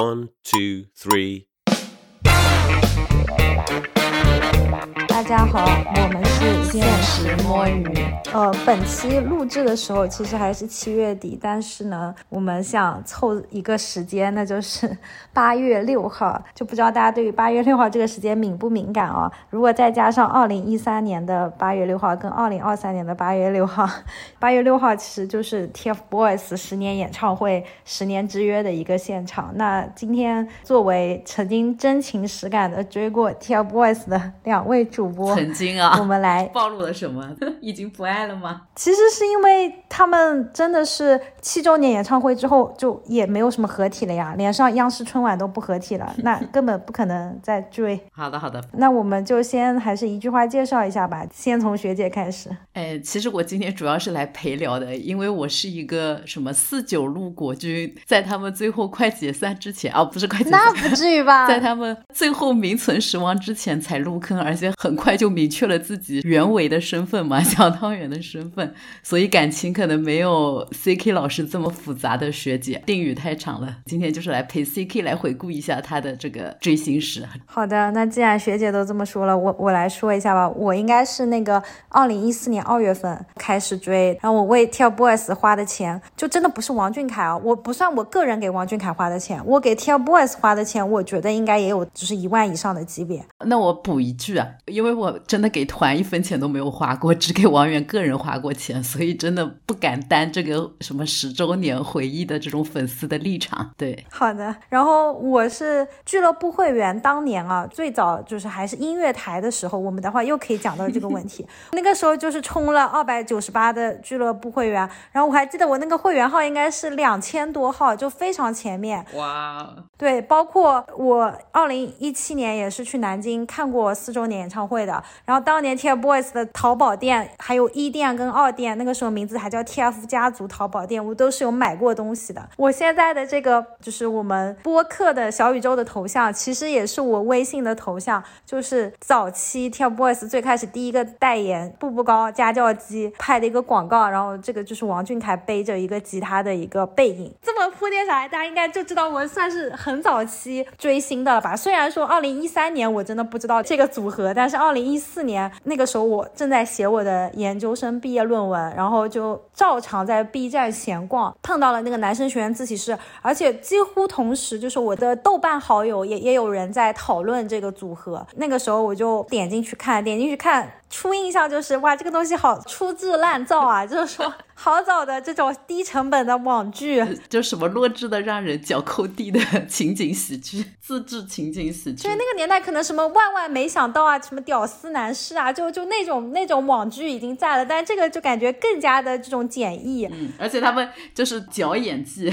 One, two, three. 大家好，我们是现实摸鱼。呃，本期录制的时候其实还是七月底，但是呢，我们想凑一个时间，那就是八月六号。就不知道大家对于八月六号这个时间敏不敏感啊？如果再加上二零一三年的八月六号跟二零二三年的八月六号，八月六号其实就是 TFBOYS 十年演唱会十年之约的一个现场。那今天作为曾经真情实感的追过 TFBOYS 的两位主播，曾经啊，我们来暴露了什么？已经不爱了吗？其实是因为他们真的是七周年演唱会之后就也没有什么合体了呀，连上央视春晚都不合体了，那根本不可能再追。好的，好的。那我们就先还是一句话介绍一下吧，先从学姐开始。哎，其实我今天主要是来陪聊的，因为我是一个什么四九路国军，在他们最后快解散之前，啊，不是快解散，那不至于吧？在他们最后名存实亡之前才入坑，而且很快就明确了自己原为的身份嘛，小汤圆的身份，所以感情可能没有 CK 老师这么复杂的学姐。定语太长了，今天就是来陪 CK 来回顾一下他的这个追星史。好的，那既然学姐都这么说了，我我来说一下吧。我应该是那个二零一四年二月份开始追，然后我为 TFBOYS 花的钱，就真的不是王俊凯啊，我不算我个人给王俊凯花的钱，我给 TFBOYS 花的钱，我觉得应该也有就是一万以上的级别。那我补一句啊，因为我真的给团一分钱都没有花过，只给王源个人花过钱，所以真的不敢担这个什么十周年回忆的这种粉丝的立场。对，好的。然后我是俱乐部会员，当年啊，最早就是还是音乐台的时候，我们的话又可以讲到这个问题。那个时候就是充了二百九十八的俱乐部会员，然后我还记得我那个会员号应该是两千多号，就非常前面。哇，对，包括我二零一七年也是去南京看过四周年演唱会会的，然后当年 TFBOYS 的淘宝店还有一店跟二店，那个时候名字还叫 TF 家族淘宝店，我都是有买过东西的。我现在的这个就是我们播客的小宇宙的头像，其实也是我微信的头像，就是早期 TFBOYS 最开始第一个代言步步高家教机拍的一个广告，然后这个就是王俊凯背着一个吉他的一个背影。这么铺垫下来，大家应该就知道我算是很早期追星的了吧？虽然说二零一三年我真的不知道这个组合，但是二零一四年那个时候我正在写我的研究生毕业论文，然后就照常在 B 站闲逛，碰到了那个男生学院自习室，而且几乎同时就是我的豆瓣好友也也有人在讨论这个组合，那个时候我就点进去看，点进去看。初印象就是哇，这个东西好粗制滥造啊！就是说，好早的这种低成本的网剧，就什么弱智的让人脚抠地的 情景喜剧，自制情景喜剧。所以那个年代可能什么万万没想到啊，什么屌丝男士啊，就就那种那种网剧已经在了，但这个就感觉更加的这种简易。嗯，而且他们就是脚演技。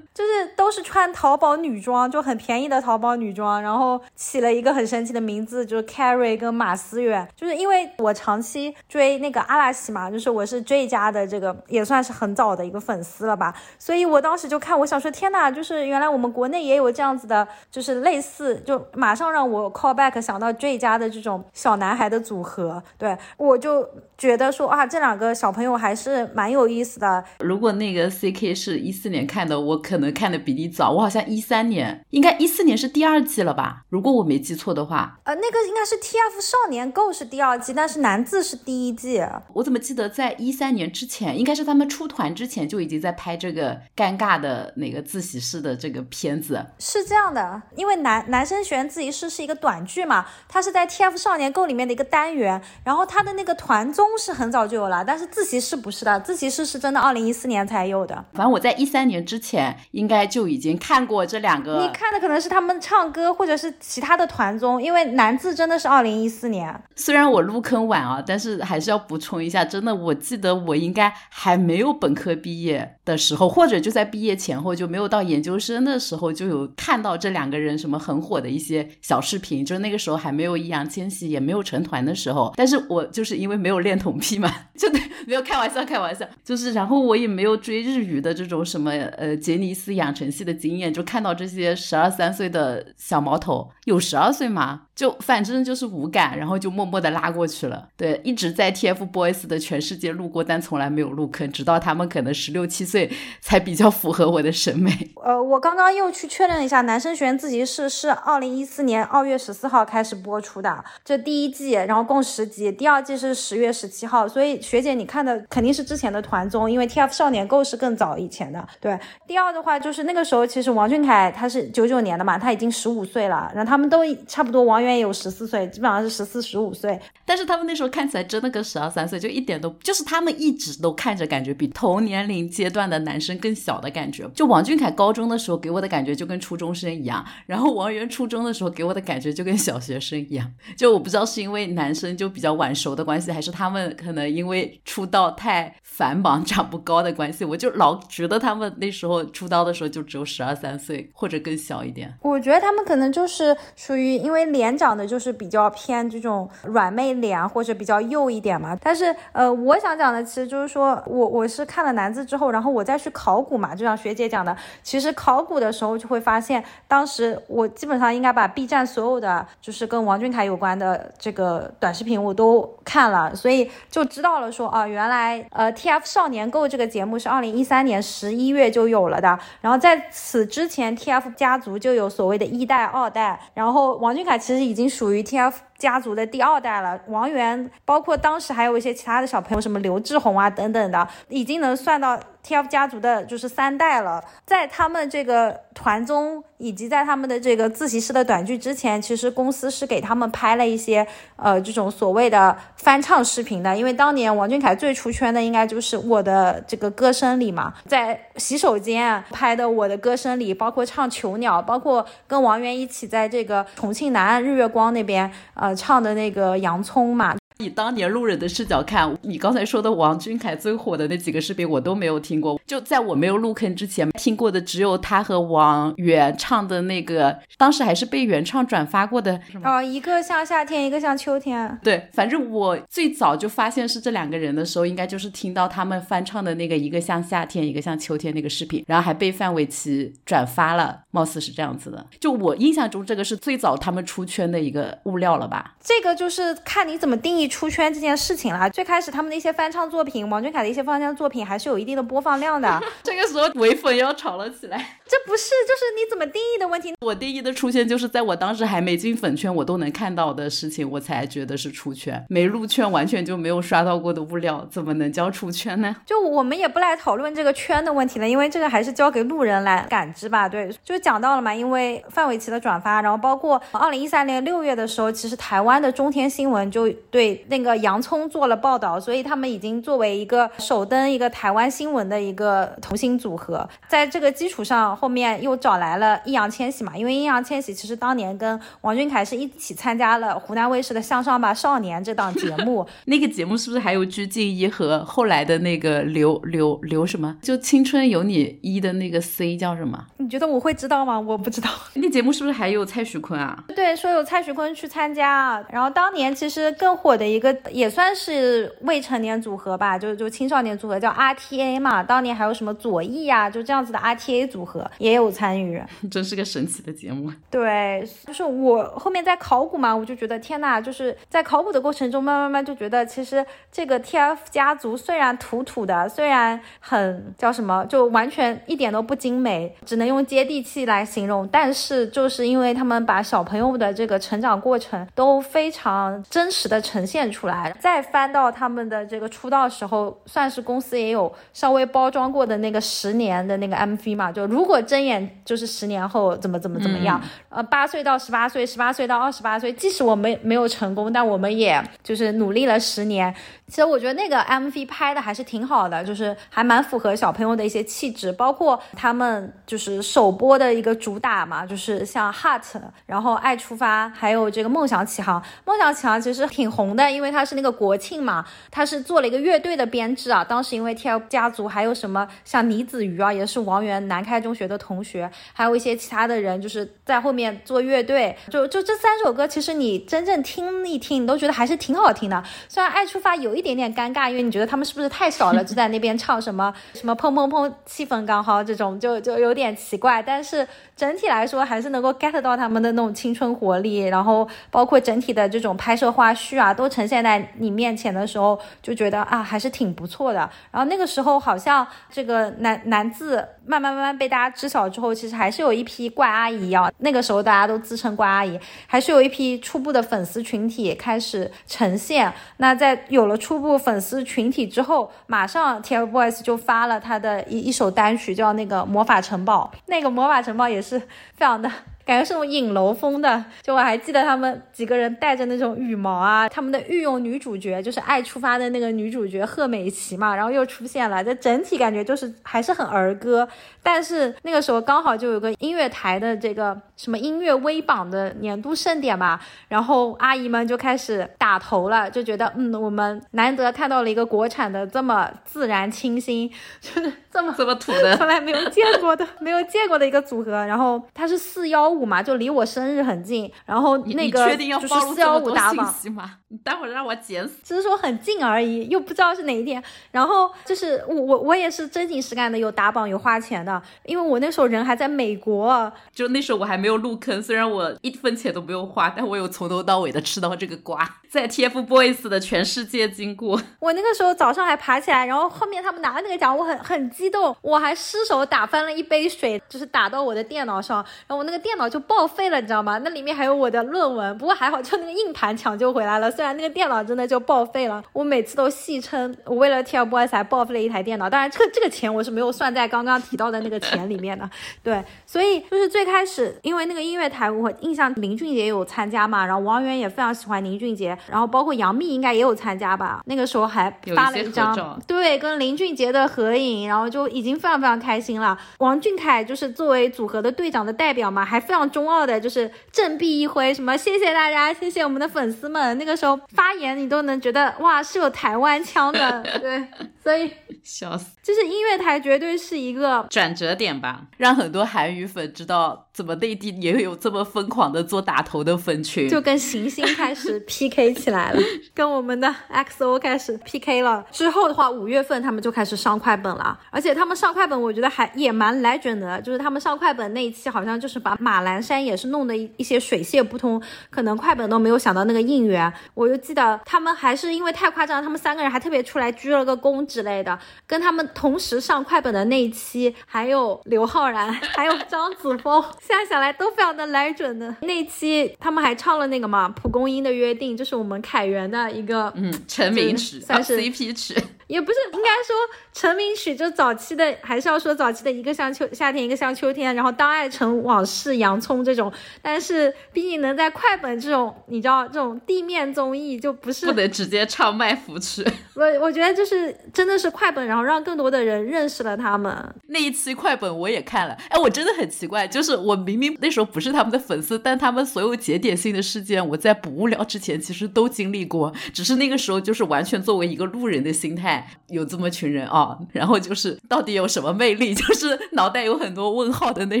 就是都是穿淘宝女装，就很便宜的淘宝女装，然后起了一个很神奇的名字，就是 Carrie 跟马思远。就是因为我长期追那个阿拉西嘛，就是我是 J 家的这个也算是很早的一个粉丝了吧，所以我当时就看，我想说天呐，就是原来我们国内也有这样子的，就是类似，就马上让我 call back 想到 J 家的这种小男孩的组合，对我就觉得说啊，这两个小朋友还是蛮有意思的。如果那个 CK 是一四年看的，我可能。看的比你早，我好像一三年，应该一四年是第二季了吧？如果我没记错的话，呃，那个应该是 TF 少年 Go 是第二季，但是男字是第一季。我怎么记得在一三年之前，应该是他们出团之前就已经在拍这个尴尬的那个自习室的这个片子？是这样的，因为男男生学院自习室是一个短剧嘛，它是在 TF 少年 Go 里面的一个单元，然后它的那个团综是很早就有了，但是自习室不是的，自习室是真的二零一四年才有的。反正我在一三年之前。应该就已经看过这两个，你看的可能是他们唱歌，或者是其他的团综，因为男字真的是二零一四年。虽然我入坑晚啊，但是还是要补充一下，真的，我记得我应该还没有本科毕业的时候，或者就在毕业前后，就没有到研究生的时候，就有看到这两个人什么很火的一些小视频，就是那个时候还没有易烊千玺，也没有成团的时候。但是我就是因为没有恋童癖嘛，就对，没有开玩笑，开玩笑，就是然后我也没有追日语的这种什么呃杰尼是。养成系的经验，就看到这些十二三岁的小毛头，有十二岁吗？就反正就是无感，然后就默默的拉过去了。对，一直在 TFBOYS 的全世界路过，但从来没有入坑，直到他们可能十六七岁才比较符合我的审美。呃，我刚刚又去确认一下，《男生学院自习室》是二零一四年二月十四号开始播出的，这第一季，然后共十集，第二季是十月十七号。所以学姐你看的肯定是之前的团综，因为 TF 少年购是更早以前的。对，第二的话就是那个时候，其实王俊凯他是九九年的嘛，他已经十五岁了，然后他们都差不多，王源也有十四岁，基本上是十四十五岁。但是他们那时候看起来真的跟十二三岁，就一点都就是他们一直都看着感觉比同年龄阶段的男生更小的感觉。就王俊凯高中的时候给我的感觉就跟初中生一样，然后王源初中的时候给我的感觉就跟小学生一样。就我不知道是因为男生就比较晚熟的关系，还是他们可能因为出道太繁忙长不高的关系，我就老觉得他们那时候出道的时候就只有十二三岁或者更小一点。我觉得他们可能就是属于因为脸长得就是比较偏这种软妹脸或者比较幼一点嘛。但是呃，我想讲的其实就是说我我是看了男字之后，然后我再去考古嘛，就像学姐讲的，其实考古的时候就会发现，当时我基本上应该把 B 站所有的就是跟王俊凯有关的这个短视频我都看了，所以就知道了说啊，原来呃 TF 少年购这个节目是二零一三年十一月就有了的，然后在此之前 TF 家族就有所谓的一代、二代，然后王俊凯其实已经属于 TF。家族的第二代了，王源，包括当时还有一些其他的小朋友，什么刘志宏啊等等的，已经能算到 TF 家族的就是三代了。在他们这个团综以及在他们的这个自习室的短剧之前，其实公司是给他们拍了一些呃这种所谓的翻唱视频的。因为当年王俊凯最出圈的应该就是我的这个歌声里嘛，在洗手间拍的我的歌声里，包括唱囚鸟，包括跟王源一起在这个重庆南岸日月光那边呃。唱的那个洋葱嘛。以当年路人的视角看，你刚才说的王俊凯最火的那几个视频，我都没有听过。就在我没有入坑之前，听过的只有他和王源唱的那个，当时还是被原唱转发过的。哦，一个像夏天，一个像秋天。对，反正我最早就发现是这两个人的时候，应该就是听到他们翻唱的那个一个像夏天，一个像秋天那个视频，然后还被范玮琪转发了，貌似是这样子的。就我印象中，这个是最早他们出圈的一个物料了吧？这个就是看你怎么定义。出圈这件事情了，最开始他们的一些翻唱作品，王俊凯的一些翻唱作品还是有一定的播放量的。这个时候唯粉要吵了起来。这不是，就是你怎么定义的问题。我定义的出圈，就是在我当时还没进粉圈，我都能看到的事情，我才觉得是出圈。没入圈，完全就没有刷到过的物料，怎么能叫出圈呢？就我们也不来讨论这个圈的问题了，因为这个还是交给路人来感知吧。对，就讲到了嘛，因为范玮琪的转发，然后包括二零一三年六月的时候，其实台湾的中天新闻就对那个洋葱做了报道，所以他们已经作为一个首登一个台湾新闻的一个童星组合，在这个基础上。后面又找来了易烊千玺嘛，因为易烊千玺其实当年跟王俊凯是一起参加了湖南卫视的《向上吧少年》这档节目，那个节目是不是还有鞠婧祎和后来的那个刘刘刘什么？就《青春有你一》的那个 C 叫什么？你觉得我会知道吗？我不知道。那节目是不是还有蔡徐坤啊？对，说有蔡徐坤去参加。然后当年其实更火的一个也算是未成年组合吧，就就青少年组合叫 RTA 嘛。当年还有什么左翼呀，就这样子的 RTA 组合。也有参与，真是个神奇的节目。对，就是我后面在考古嘛，我就觉得天呐，就是在考古的过程中，慢慢慢就觉得，其实这个 TF 家族虽然土土的，虽然很叫什么，就完全一点都不精美，只能用接地气来形容。但是就是因为他们把小朋友的这个成长过程都非常真实的呈现出来，再翻到他们的这个出道时候，算是公司也有稍微包装过的那个十年的那个 MV 嘛，就如果。睁眼就是十年后怎么怎么怎么样？呃，八岁到十八岁，十八岁到二十八岁，即使我们没有成功，但我们也就是努力了十年。其实我觉得那个 MV 拍的还是挺好的，就是还蛮符合小朋友的一些气质，包括他们就是首播的一个主打嘛，就是像 Heart，然后爱出发，还有这个梦想起航。梦想起航其实挺红的，因为它是那个国庆嘛，它是做了一个乐队的编制啊。当时因为 TF 家族还有什么像倪子瑜啊，也是王源南开中学。的同学，还有一些其他的人，就是在后面做乐队。就就这三首歌，其实你真正听一听，你都觉得还是挺好听的。虽然《爱出发》有一点点尴尬，因为你觉得他们是不是太少了，就在那边唱什么什么砰砰砰，气氛刚好这种，就就有点奇怪。但是整体来说，还是能够 get 到他们的那种青春活力，然后包括整体的这种拍摄花絮啊，都呈现在你面前的时候，就觉得啊，还是挺不错的。然后那个时候好像这个男男字慢慢慢慢被大家知晓之后，其实还是有一批怪阿姨啊。那个时候大家都自称怪阿姨，还是有一批初步的粉丝群体开始呈现。那在有了初步粉丝群体之后，马上 TFBOYS 就发了他的一一首单曲，叫那个魔法城堡。那个魔法城堡也是非常的。感觉是那种影楼风的，就我还记得他们几个人带着那种羽毛啊，他们的御用女主角就是《爱出发》的那个女主角贺美琪嘛，然后又出现了，这整体感觉就是还是很儿歌，但是那个时候刚好就有个音乐台的这个什么音乐微榜的年度盛典嘛，然后阿姨们就开始打头了，就觉得嗯，我们难得看到了一个国产的这么自然清新，就是这么这么土的，从来没有见过的，没有见过的一个组合，然后它是四幺五。嘛，就离我生日很近，然后那个就是四幺五打榜吗？你待会儿让我剪死。只是说很近而已，又不知道是哪一天。然后就是我我我也是真情实感的有打榜有花钱的，因为我那时候人还在美国，就那时候我还没有入坑，虽然我一分钱都没有花，但我有从头到尾的吃到这个瓜，在 TFBOYS 的全世界经过。我那个时候早上还爬起来，然后后面他们拿了那个奖，我很很激动，我还失手打翻了一杯水，就是打到我的电脑上，然后我那个电脑就报废了，你知道吗？那里面还有我的论文，不过还好，就那个硬盘抢救回来了。虽然那个电脑真的就报废了，我每次都戏称我为了 TFBOYS 才报废了一台电脑。当然，这个这个钱我是没有算在刚刚提到的那个钱里面的。对，所以就是最开始，因为那个音乐台，我印象林俊杰有参加嘛，然后王源也非常喜欢林俊杰，然后包括杨幂应该也有参加吧。那个时候还发了一张对跟林俊杰的合影，然后就已经非常非常开心了。王俊凯就是作为组合的队长的代表嘛，还非常中二的，就是振臂一挥，什么谢谢大家，谢谢我们的粉丝们。那个时候发言你。都能觉得哇是有台湾腔的，对，所以笑死，就是音乐台绝对是一个转折点吧，让很多韩语粉知道怎么内地也有这么疯狂的做打头的粉群，就跟行星开始 PK 起来了，跟我们的 XO 开始 PK 了。之后的话，五月份他们就开始上快本了，而且他们上快本，我觉得还也蛮来准的，就是他们上快本那一期好像就是把马栏山也是弄得一一些水泄不通，可能快本都没有想到那个应援，我就记得。他们还是因为太夸张，他们三个人还特别出来鞠了个躬之类的。跟他们同时上快本的那一期，还有刘昊然，还有张子枫，现在想来都非常的来准的。那期他们还唱了那个嘛《蒲公英的约定》，就是我们凯源的一个嗯成名曲，算是 CP 曲。也不是应该说成名曲，就早期的还是要说早期的一个像秋夏天，一个像秋天，然后当爱成往事，洋葱这种。但是毕竟能在快本这种，你知道这种地面综艺就不是不能直接唱卖腐曲。我我觉得就是真的是快本，然后让更多的人认识了他们。那一期快本我也看了，哎，我真的很很奇怪，就是我明明那时候不是他们的粉丝，但他们所有节点性的事件，我在不无聊之前其实都经历过，只是那个时候就是完全作为一个路人的心态。有这么群人啊，然后就是到底有什么魅力？就是脑袋有很多问号的那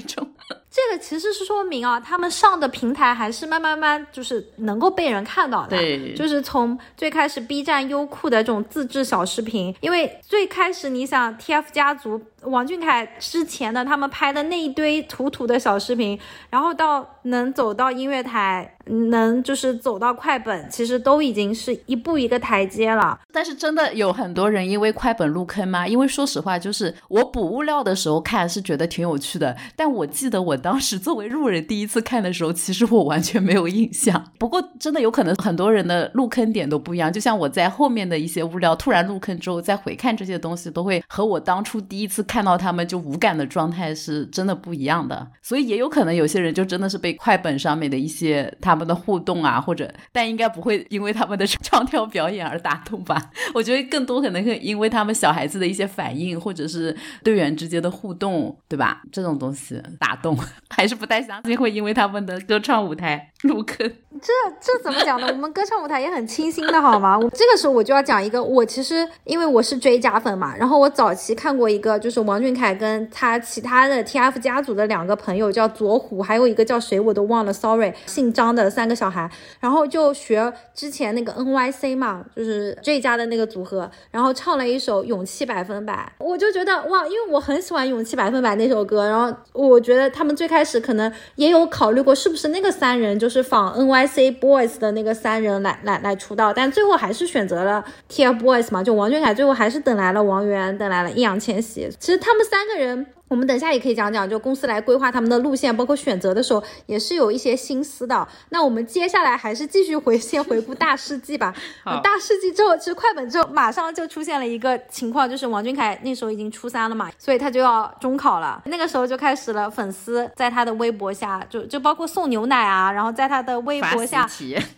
种。这个其实是说明啊，他们上的平台还是慢慢慢就是能够被人看到的。对，就是从最开始 B 站、优酷的这种自制小视频，因为最开始你想 TF 家族。王俊凯之前的他们拍的那一堆土土的小视频，然后到能走到音乐台，能就是走到快本，其实都已经是一步一个台阶了。但是真的有很多人因为快本入坑吗？因为说实话，就是我补物料的时候看是觉得挺有趣的，但我记得我当当时作为路人第一次看的时候，其实我完全没有印象。不过真的有可能很多人的入坑点都不一样，就像我在后面的一些物料突然入坑之后，再回看这些东西，都会和我当初第一次。看到他们就无感的状态是真的不一样的，所以也有可能有些人就真的是被快本上面的一些他们的互动啊，或者但应该不会因为他们的 唱跳表演而打动吧？我觉得更多可能会因为他们小孩子的一些反应，或者是队员之间的互动，对吧？这种东西打动，还是不太相信会因为他们的歌唱舞台。入坑。这这怎么讲呢？我们歌唱舞台也很清新的好吗？我这个时候我就要讲一个，我其实因为我是追加粉嘛，然后我早期看过一个，就是王俊凯跟他其他的 TF 家族的两个朋友叫左虎，还有一个叫谁我都忘了，sorry，姓张的三个小孩，然后就学之前那个 NYC 嘛，就是这家的那个组合，然后唱了一首《勇气百分百》，我就觉得哇，因为我很喜欢《勇气百分百》那首歌，然后我觉得他们最开始可能也有考虑过是不是那个三人就就是仿 NY。C Boys 的那个三人来来来出道，但最后还是选择了 TFBOYS 嘛，就王俊凯最后还是等来了王源，等来了易烊千玺。其实他们三个人。我们等下也可以讲讲，就公司来规划他们的路线，包括选择的时候，也是有一些心思的。那我们接下来还是继续回先回顾大世纪吧。大世纪之后，其实快本之后马上就出现了一个情况，就是王俊凯那时候已经初三了嘛，所以他就要中考了。那个时候就开始了粉丝在他的微博下，就就包括送牛奶啊，然后在他的微博下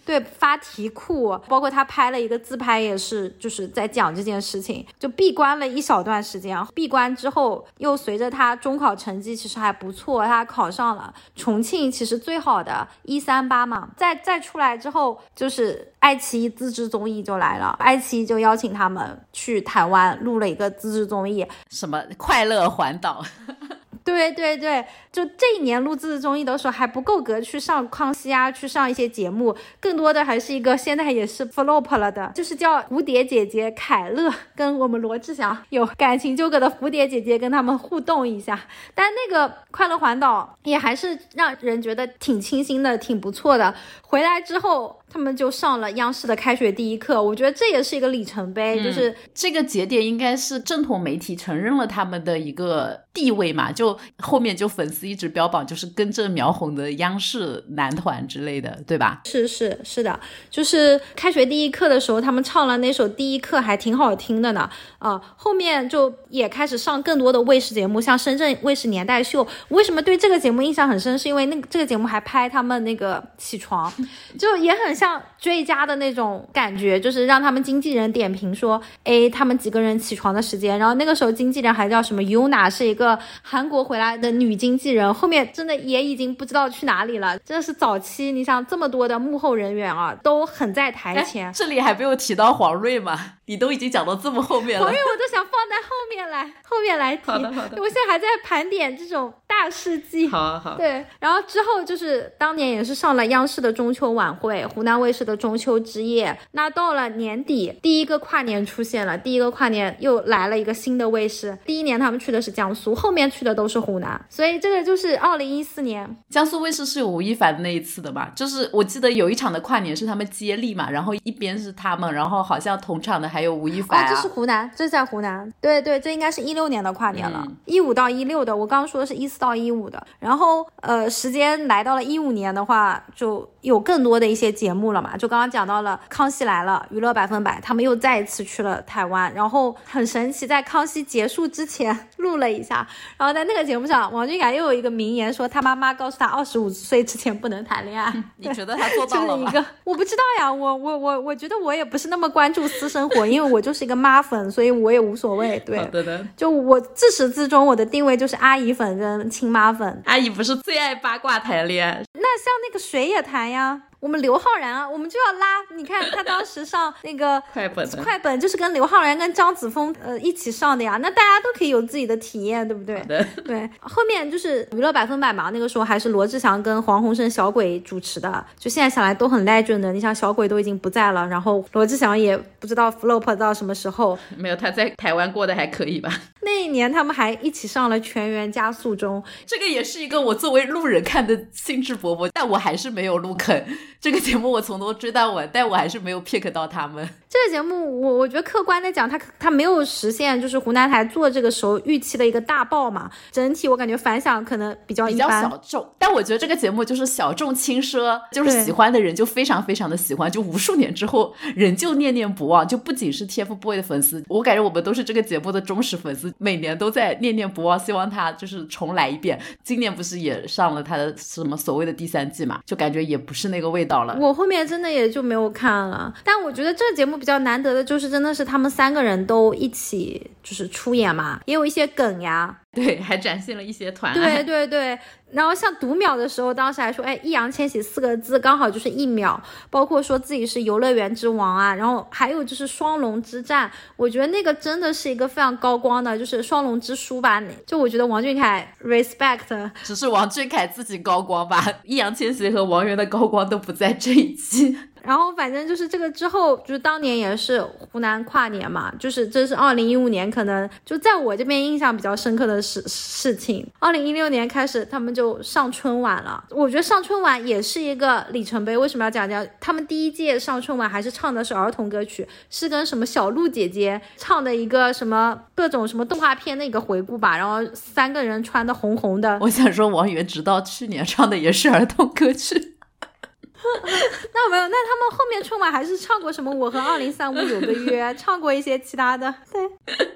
对发题库，包括他拍了一个自拍，也是就是在讲这件事情，就闭关了一小段时间。闭关之后，又随着他。他中考成绩其实还不错，他考上了重庆，其实最好的一三八嘛。再再出来之后，就是爱奇艺自制综艺就来了，爱奇艺就邀请他们去台湾录了一个自制综艺，什么快乐环岛。对对对，就这一年录制综艺的时候还不够格去上康熙啊，去上一些节目，更多的还是一个现在也是 flop 了的，就是叫蝴蝶姐姐凯乐跟我们罗志祥有感情纠葛的蝴蝶姐姐跟他们互动一下，但那个快乐环岛也还是让人觉得挺清新的，挺不错的。回来之后。他们就上了央视的开学第一课，我觉得这也是一个里程碑，就是这个节点应该是正统媒体承认了他们的一个地位嘛，就后面就粉丝一直标榜就是根正苗红的央视男团之类的，对吧？是是是的，就是开学第一课的时候，他们唱了那首第一课还挺好听的呢，啊，后面就也开始上更多的卫视节目，像深圳卫视年代秀。为什么对这个节目印象很深？是因为那个这个节目还拍他们那个起床，就也很。像追加的那种感觉，就是让他们经纪人点评说，哎，他们几个人起床的时间。然后那个时候经纪人还叫什么 Yuna，是一个韩国回来的女经纪人。后面真的也已经不知道去哪里了。真的是早期，你想这么多的幕后人员啊，都很在台前。这里还没有提到黄睿吗？你都已经讲到这么后面了。黄睿我都想放在后面来，后面来提。好的好的。我现在还在盘点这种大事记。好好。对，然后之后就是当年也是上了央视的中秋晚会，湖南。卫视的中秋之夜，那到了年底，第一个跨年出现了，第一个跨年又来了一个新的卫视。第一年他们去的是江苏，后面去的都是湖南，所以这个就是二零一四年江苏卫视是有吴亦凡那一次的吧？就是我记得有一场的跨年是他们接力嘛，然后一边是他们，然后好像同场的还有吴亦凡。哦，这是湖南，这是在湖南。对对，这应该是一六年的跨年了，一五到一六的。我刚刚说的是一四到一五的，然后呃，时间来到了一五年的话，就有更多的一些节目。了嘛？就刚刚讲到了《康熙来了》娱乐百分百，他们又再一次去了台湾，然后很神奇，在康熙结束之前 录了一下，然后在那个节目上，王俊凯又有一个名言，说他妈妈告诉他二十五岁之前不能谈恋爱。你觉得他做到了吗？我不知道呀，我我我我觉得我也不是那么关注私生活，因为我就是一个妈粉，所以我也无所谓。对，对的。就我自始至终我的定位就是阿姨粉跟亲妈粉。阿姨不是最爱八卦谈恋爱？那像那个谁也谈呀。我们刘昊然啊，我们就要拉。你看他当时上 那个快本，快本就是跟刘昊然跟张子枫呃一起上的呀。那大家都可以有自己的体验，对不对？对。后面就是娱乐百分百嘛，那个时候还是罗志祥跟黄鸿升小鬼主持的。就现在想来都很 legend 的。你想小鬼都已经不在了，然后罗志祥也不知道 flop 到什么时候。没有，他在台湾过得还可以吧？那一年他们还一起上了《全员加速中》，这个也是一个我作为路人看的兴致勃勃，但我还是没有入坑。这个节目我从头追到尾，但我还是没有 pick 到他们。这个节目，我我觉得客观的讲，它它没有实现就是湖南台做这个时候预期的一个大爆嘛。整体我感觉反响可能比较比较小众，但我觉得这个节目就是小众轻奢，就是喜欢的人就非常非常的喜欢，就无数年之后仍旧念念不忘。就不仅是 TFBOY 的粉丝，我感觉我们都是这个节目的忠实粉丝，每年都在念念不忘，希望他就是重来一遍。今年不是也上了他的什么所谓的第三季嘛？就感觉也不是那个味道我后面真的也就没有看了，但我觉得这节目。比较难得的就是，真的是他们三个人都一起就是出演嘛，也有一些梗呀。对，还展现了一些团对 对对，然后像读秒的时候，当时还说，哎，易烊千玺四个字刚好就是一秒，包括说自己是游乐园之王啊，然后还有就是双龙之战，我觉得那个真的是一个非常高光的，就是双龙之书吧。就我觉得王俊凯 respect，只是王俊凯自己高光吧，易烊千玺和王源的高光都不在这一期。然后反正就是这个之后，就是当年也是湖南跨年嘛，就是这是二零一五年，可能就在我这边印象比较深刻的事事情。二零一六年开始，他们就上春晚了。我觉得上春晚也是一个里程碑。为什么要讲讲？他们第一届上春晚还是唱的是儿童歌曲，是跟什么小鹿姐姐唱的一个什么各种什么动画片的一个回顾吧。然后三个人穿的红红的。我想说，王源直到去年唱的也是儿童歌曲。那没有，那他们后面春晚还是唱过什么？我和二零三五有个约，唱过一些其他的。对，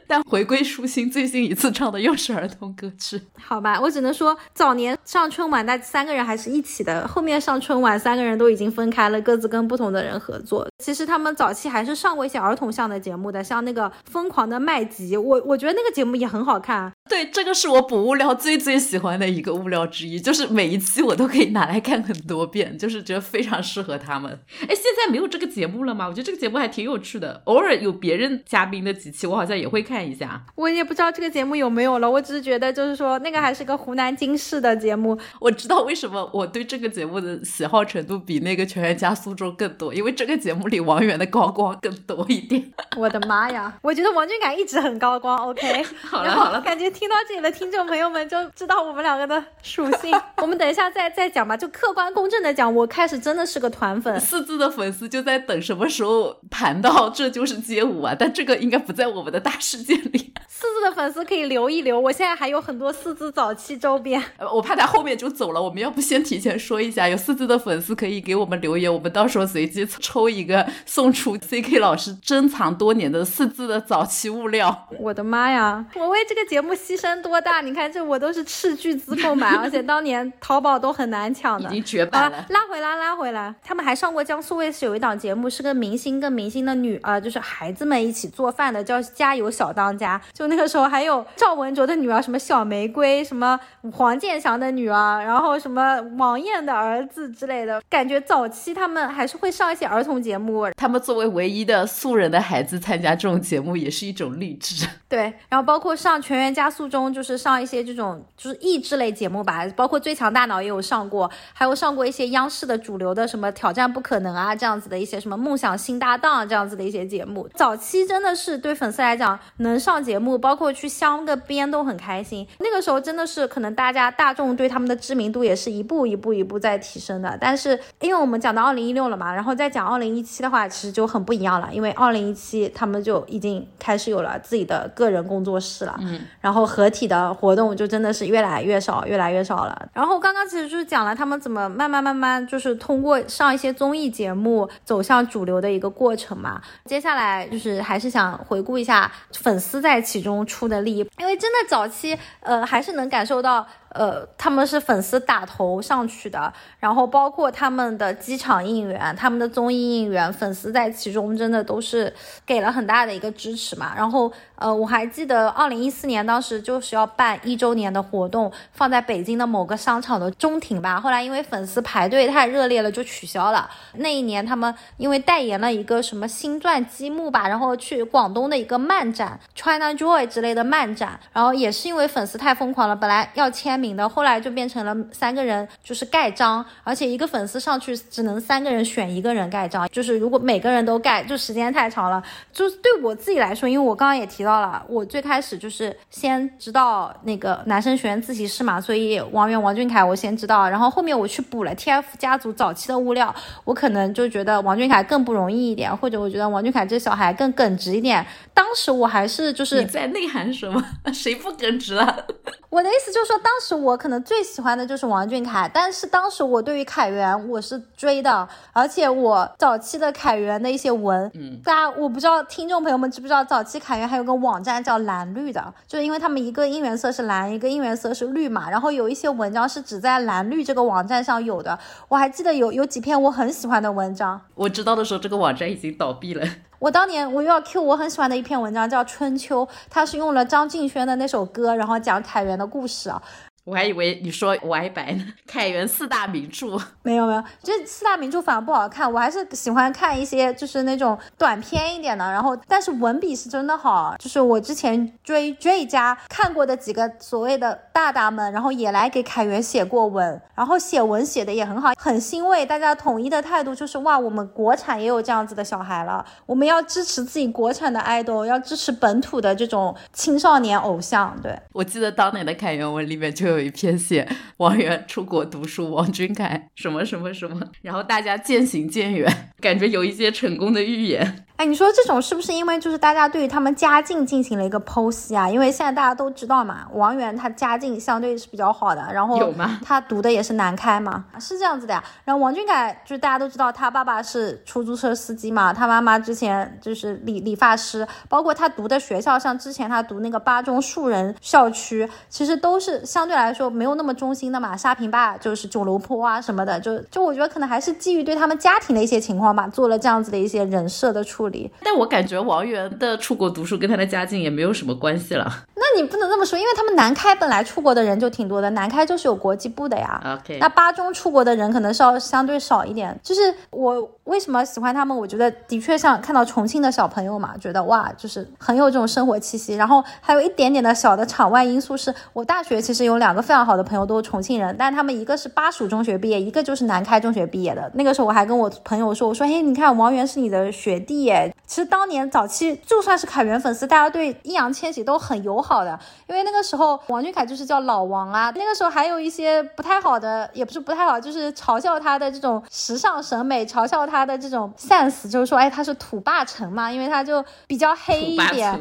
但回归舒心，最新一次唱的又是儿童歌曲。好吧，我只能说早年上春晚那三个人还是一起的，后面上春晚三个人都已经分开了，各自跟不同的人合作。其实他们早期还是上过一些儿童向的节目的，像那个《疯狂的麦吉》，我我觉得那个节目也很好看。对，这个是我补物料最最喜欢的一个物料之一，就是每一期我都可以拿来看很多遍，就是觉得非常适合他们。哎，现在没有这个节目了吗？我觉得这个节目还挺有趣的，偶尔有别人嘉宾的几期，我好像也会看一下。我也不知道这个节目有没有了，我只是觉得就是说那个还是个湖南经视的节目。我知道为什么我对这个节目的喜好程度比那个《全员加速》中更多，因为这个节目里王源的高光更多一点。我的妈呀！我觉得王俊凯一直很高光。OK，好了好了，感觉。听到这里的听众朋友们就知道我们两个的属性。我们等一下再再讲吧，就客观公正的讲。我开始真的是个团粉，四字的粉丝就在等什么时候盘到这就是街舞啊！但这个应该不在我们的大世界里。四字的粉丝可以留一留，我现在还有很多四字早期周边。我怕他后面就走了，我们要不先提前说一下，有四字的粉丝可以给我们留言，我们到时候随机抽一个送出 CK 老师珍藏多年的四字的早期物料。我的妈呀！我为这个节目。牺牲多大？你看这我都是斥巨资购买，而且当年淘宝都很难抢的，已经绝版了。拉回来，拉回来，他们还上过江苏卫视有一档节目，是跟明星跟明星的女呃，就是孩子们一起做饭的，叫《加油小当家》。就那个时候还有赵文卓的女儿，什么小玫瑰，什么黄健翔的女儿，然后什么王艳的儿子之类的。感觉早期他们还是会上一些儿童节目。他们作为唯一的素人的孩子 参加这种节目，也是一种励志。对，然后包括上《全员加速》。速中就是上一些这种就是益智类节目吧，包括最强大脑也有上过，还有上过一些央视的主流的什么挑战不可能啊这样子的一些什么梦想新搭档这样子的一些节目。早期真的是对粉丝来讲能上节目，包括去镶个边都很开心。那个时候真的是可能大家大众对他们的知名度也是一步一步一步在提升的。但是因为我们讲到二零一六了嘛，然后再讲二零一七的话，其实就很不一样了，因为二零一七他们就已经开始有了自己的个人工作室了，嗯，然后。合体的活动就真的是越来越少，越来越少了。然后刚刚其实就是讲了他们怎么慢慢慢慢就是通通过上一些综艺节目走向主流的一个过程嘛。接下来就是还是想回顾一下粉丝在其中出的力，因为真的早期呃还是能感受到。呃，他们是粉丝打头上去的，然后包括他们的机场应援、他们的综艺应援，粉丝在其中真的都是给了很大的一个支持嘛。然后，呃，我还记得二零一四年当时就是要办一周年的活动，放在北京的某个商场的中庭吧。后来因为粉丝排队太热烈了，就取消了。那一年他们因为代言了一个什么星钻积木吧，然后去广东的一个漫展，China Joy 之类的漫展，然后也是因为粉丝太疯狂了，本来要签。名的后来就变成了三个人就是盖章，而且一个粉丝上去只能三个人选一个人盖章，就是如果每个人都盖，就时间太长了。就是对我自己来说，因为我刚刚也提到了，我最开始就是先知道那个男生学院自习室嘛，所以王源、王俊凯我先知道，然后后面我去补了 TF 家族早期的物料，我可能就觉得王俊凯更不容易一点，或者我觉得王俊凯这小孩更耿直一点。当时我还是就是你在内涵什么？谁不耿直了？我的意思就是说，当时我可能最喜欢的就是王俊凯，但是当时我对于凯源我是追的，而且我早期的凯源的一些文，嗯，大家我不知道听众朋友们知不知道，早期凯源还有个网站叫蓝绿的，就是因为他们一个应援色是蓝，一个应援色是绿嘛，然后有一些文章是只在蓝绿这个网站上有的，我还记得有有几篇我很喜欢的文章。我知道的时候，这个网站已经倒闭了。我当年我又要 Q 我很喜欢的一篇文章叫《春秋》，它是用了张敬轩的那首歌，然后讲凯源的故事啊。我还以为你说歪白呢，凯源四大名著没有没有，这四大名著反而不好看，我还是喜欢看一些就是那种短篇一点的，然后但是文笔是真的好，就是我之前追追家看过的几个所谓的大大们，然后也来给凯源写过文，然后写文写的也很好，很欣慰，大家统一的态度就是哇，我们国产也有这样子的小孩了，我们要要支持自己国产的爱豆，要支持本土的这种青少年偶像。对我记得当年的凯源文里面就。有一篇写王源出国读书，王俊凯什么什么什么，然后大家渐行渐远，感觉有一些成功的预言。哎，你说这种是不是因为就是大家对于他们家境进行了一个剖析啊？因为现在大家都知道嘛，王源他家境相对是比较好的，然后？他读的也是南开嘛，是这样子的呀。然后王俊凯就是大家都知道，他爸爸是出租车司机嘛，他妈妈之前就是理理发师，包括他读的学校，像之前他读那个八中树人校区，其实都是相对来说没有那么中心的嘛。沙坪坝就是九楼坡啊什么的，就就我觉得可能还是基于对他们家庭的一些情况吧，做了这样子的一些人设的处。但我感觉王源的出国读书跟他的家境也没有什么关系了。那你不能这么说，因为他们南开本来出国的人就挺多的，南开就是有国际部的呀。OK，那八中出国的人可能是要相对少一点。就是我为什么喜欢他们？我觉得的确像看到重庆的小朋友嘛，觉得哇，就是很有这种生活气息。然后还有一点点的小的场外因素，是我大学其实有两个非常好的朋友都是重庆人，但他们一个是巴蜀中学毕业，一个就是南开中学毕业的。那个时候我还跟我朋友说，我说嘿，你看王源是你的学弟耶。其实当年早期就算是凯源粉丝，大家对易烊千玺都很友好的，因为那个时候王俊凯就是叫老王啊。那个时候还有一些不太好的，也不是不太好，就是嘲笑他的这种时尚审美，嘲笑他的这种 sense，就是说，哎，他是土霸城嘛，因为他就比较黑一点。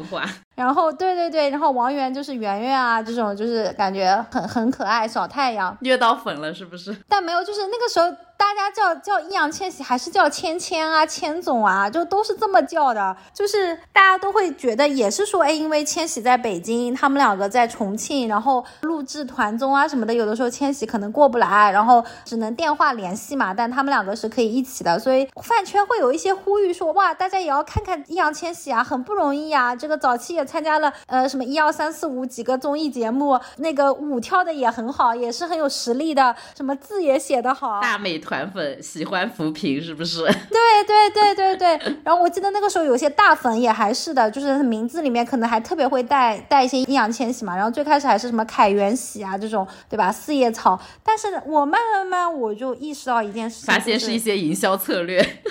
然后对对对，然后王源就是圆圆啊，这种就是感觉很很可爱，小太阳虐到粉了是不是？但没有，就是那个时候大家叫叫易烊千玺还是叫千千啊，千总啊，就都是这么叫的，就是大家都会觉得也是说，哎，因为千玺在北京，他们两个在重庆，然后录制团综啊什么的，有的时候千玺可能过不来，然后只能电话联系嘛，但他们两个是可以一起的，所以饭圈会有一些呼吁说，哇，大家也要看看易烊千玺啊，很不容易啊，这个早期也。参加了呃什么一二三四五几个综艺节目，那个舞跳的也很好，也是很有实力的，什么字也写得好。大美团粉喜欢扶贫是不是？对对对对对。然后我记得那个时候有些大粉也还是的，就是名字里面可能还特别会带带一些易烊千玺嘛。然后最开始还是什么凯源喜啊这种，对吧？四叶草。但是我慢慢慢我就意识到一件事情，发现是一些营销策略。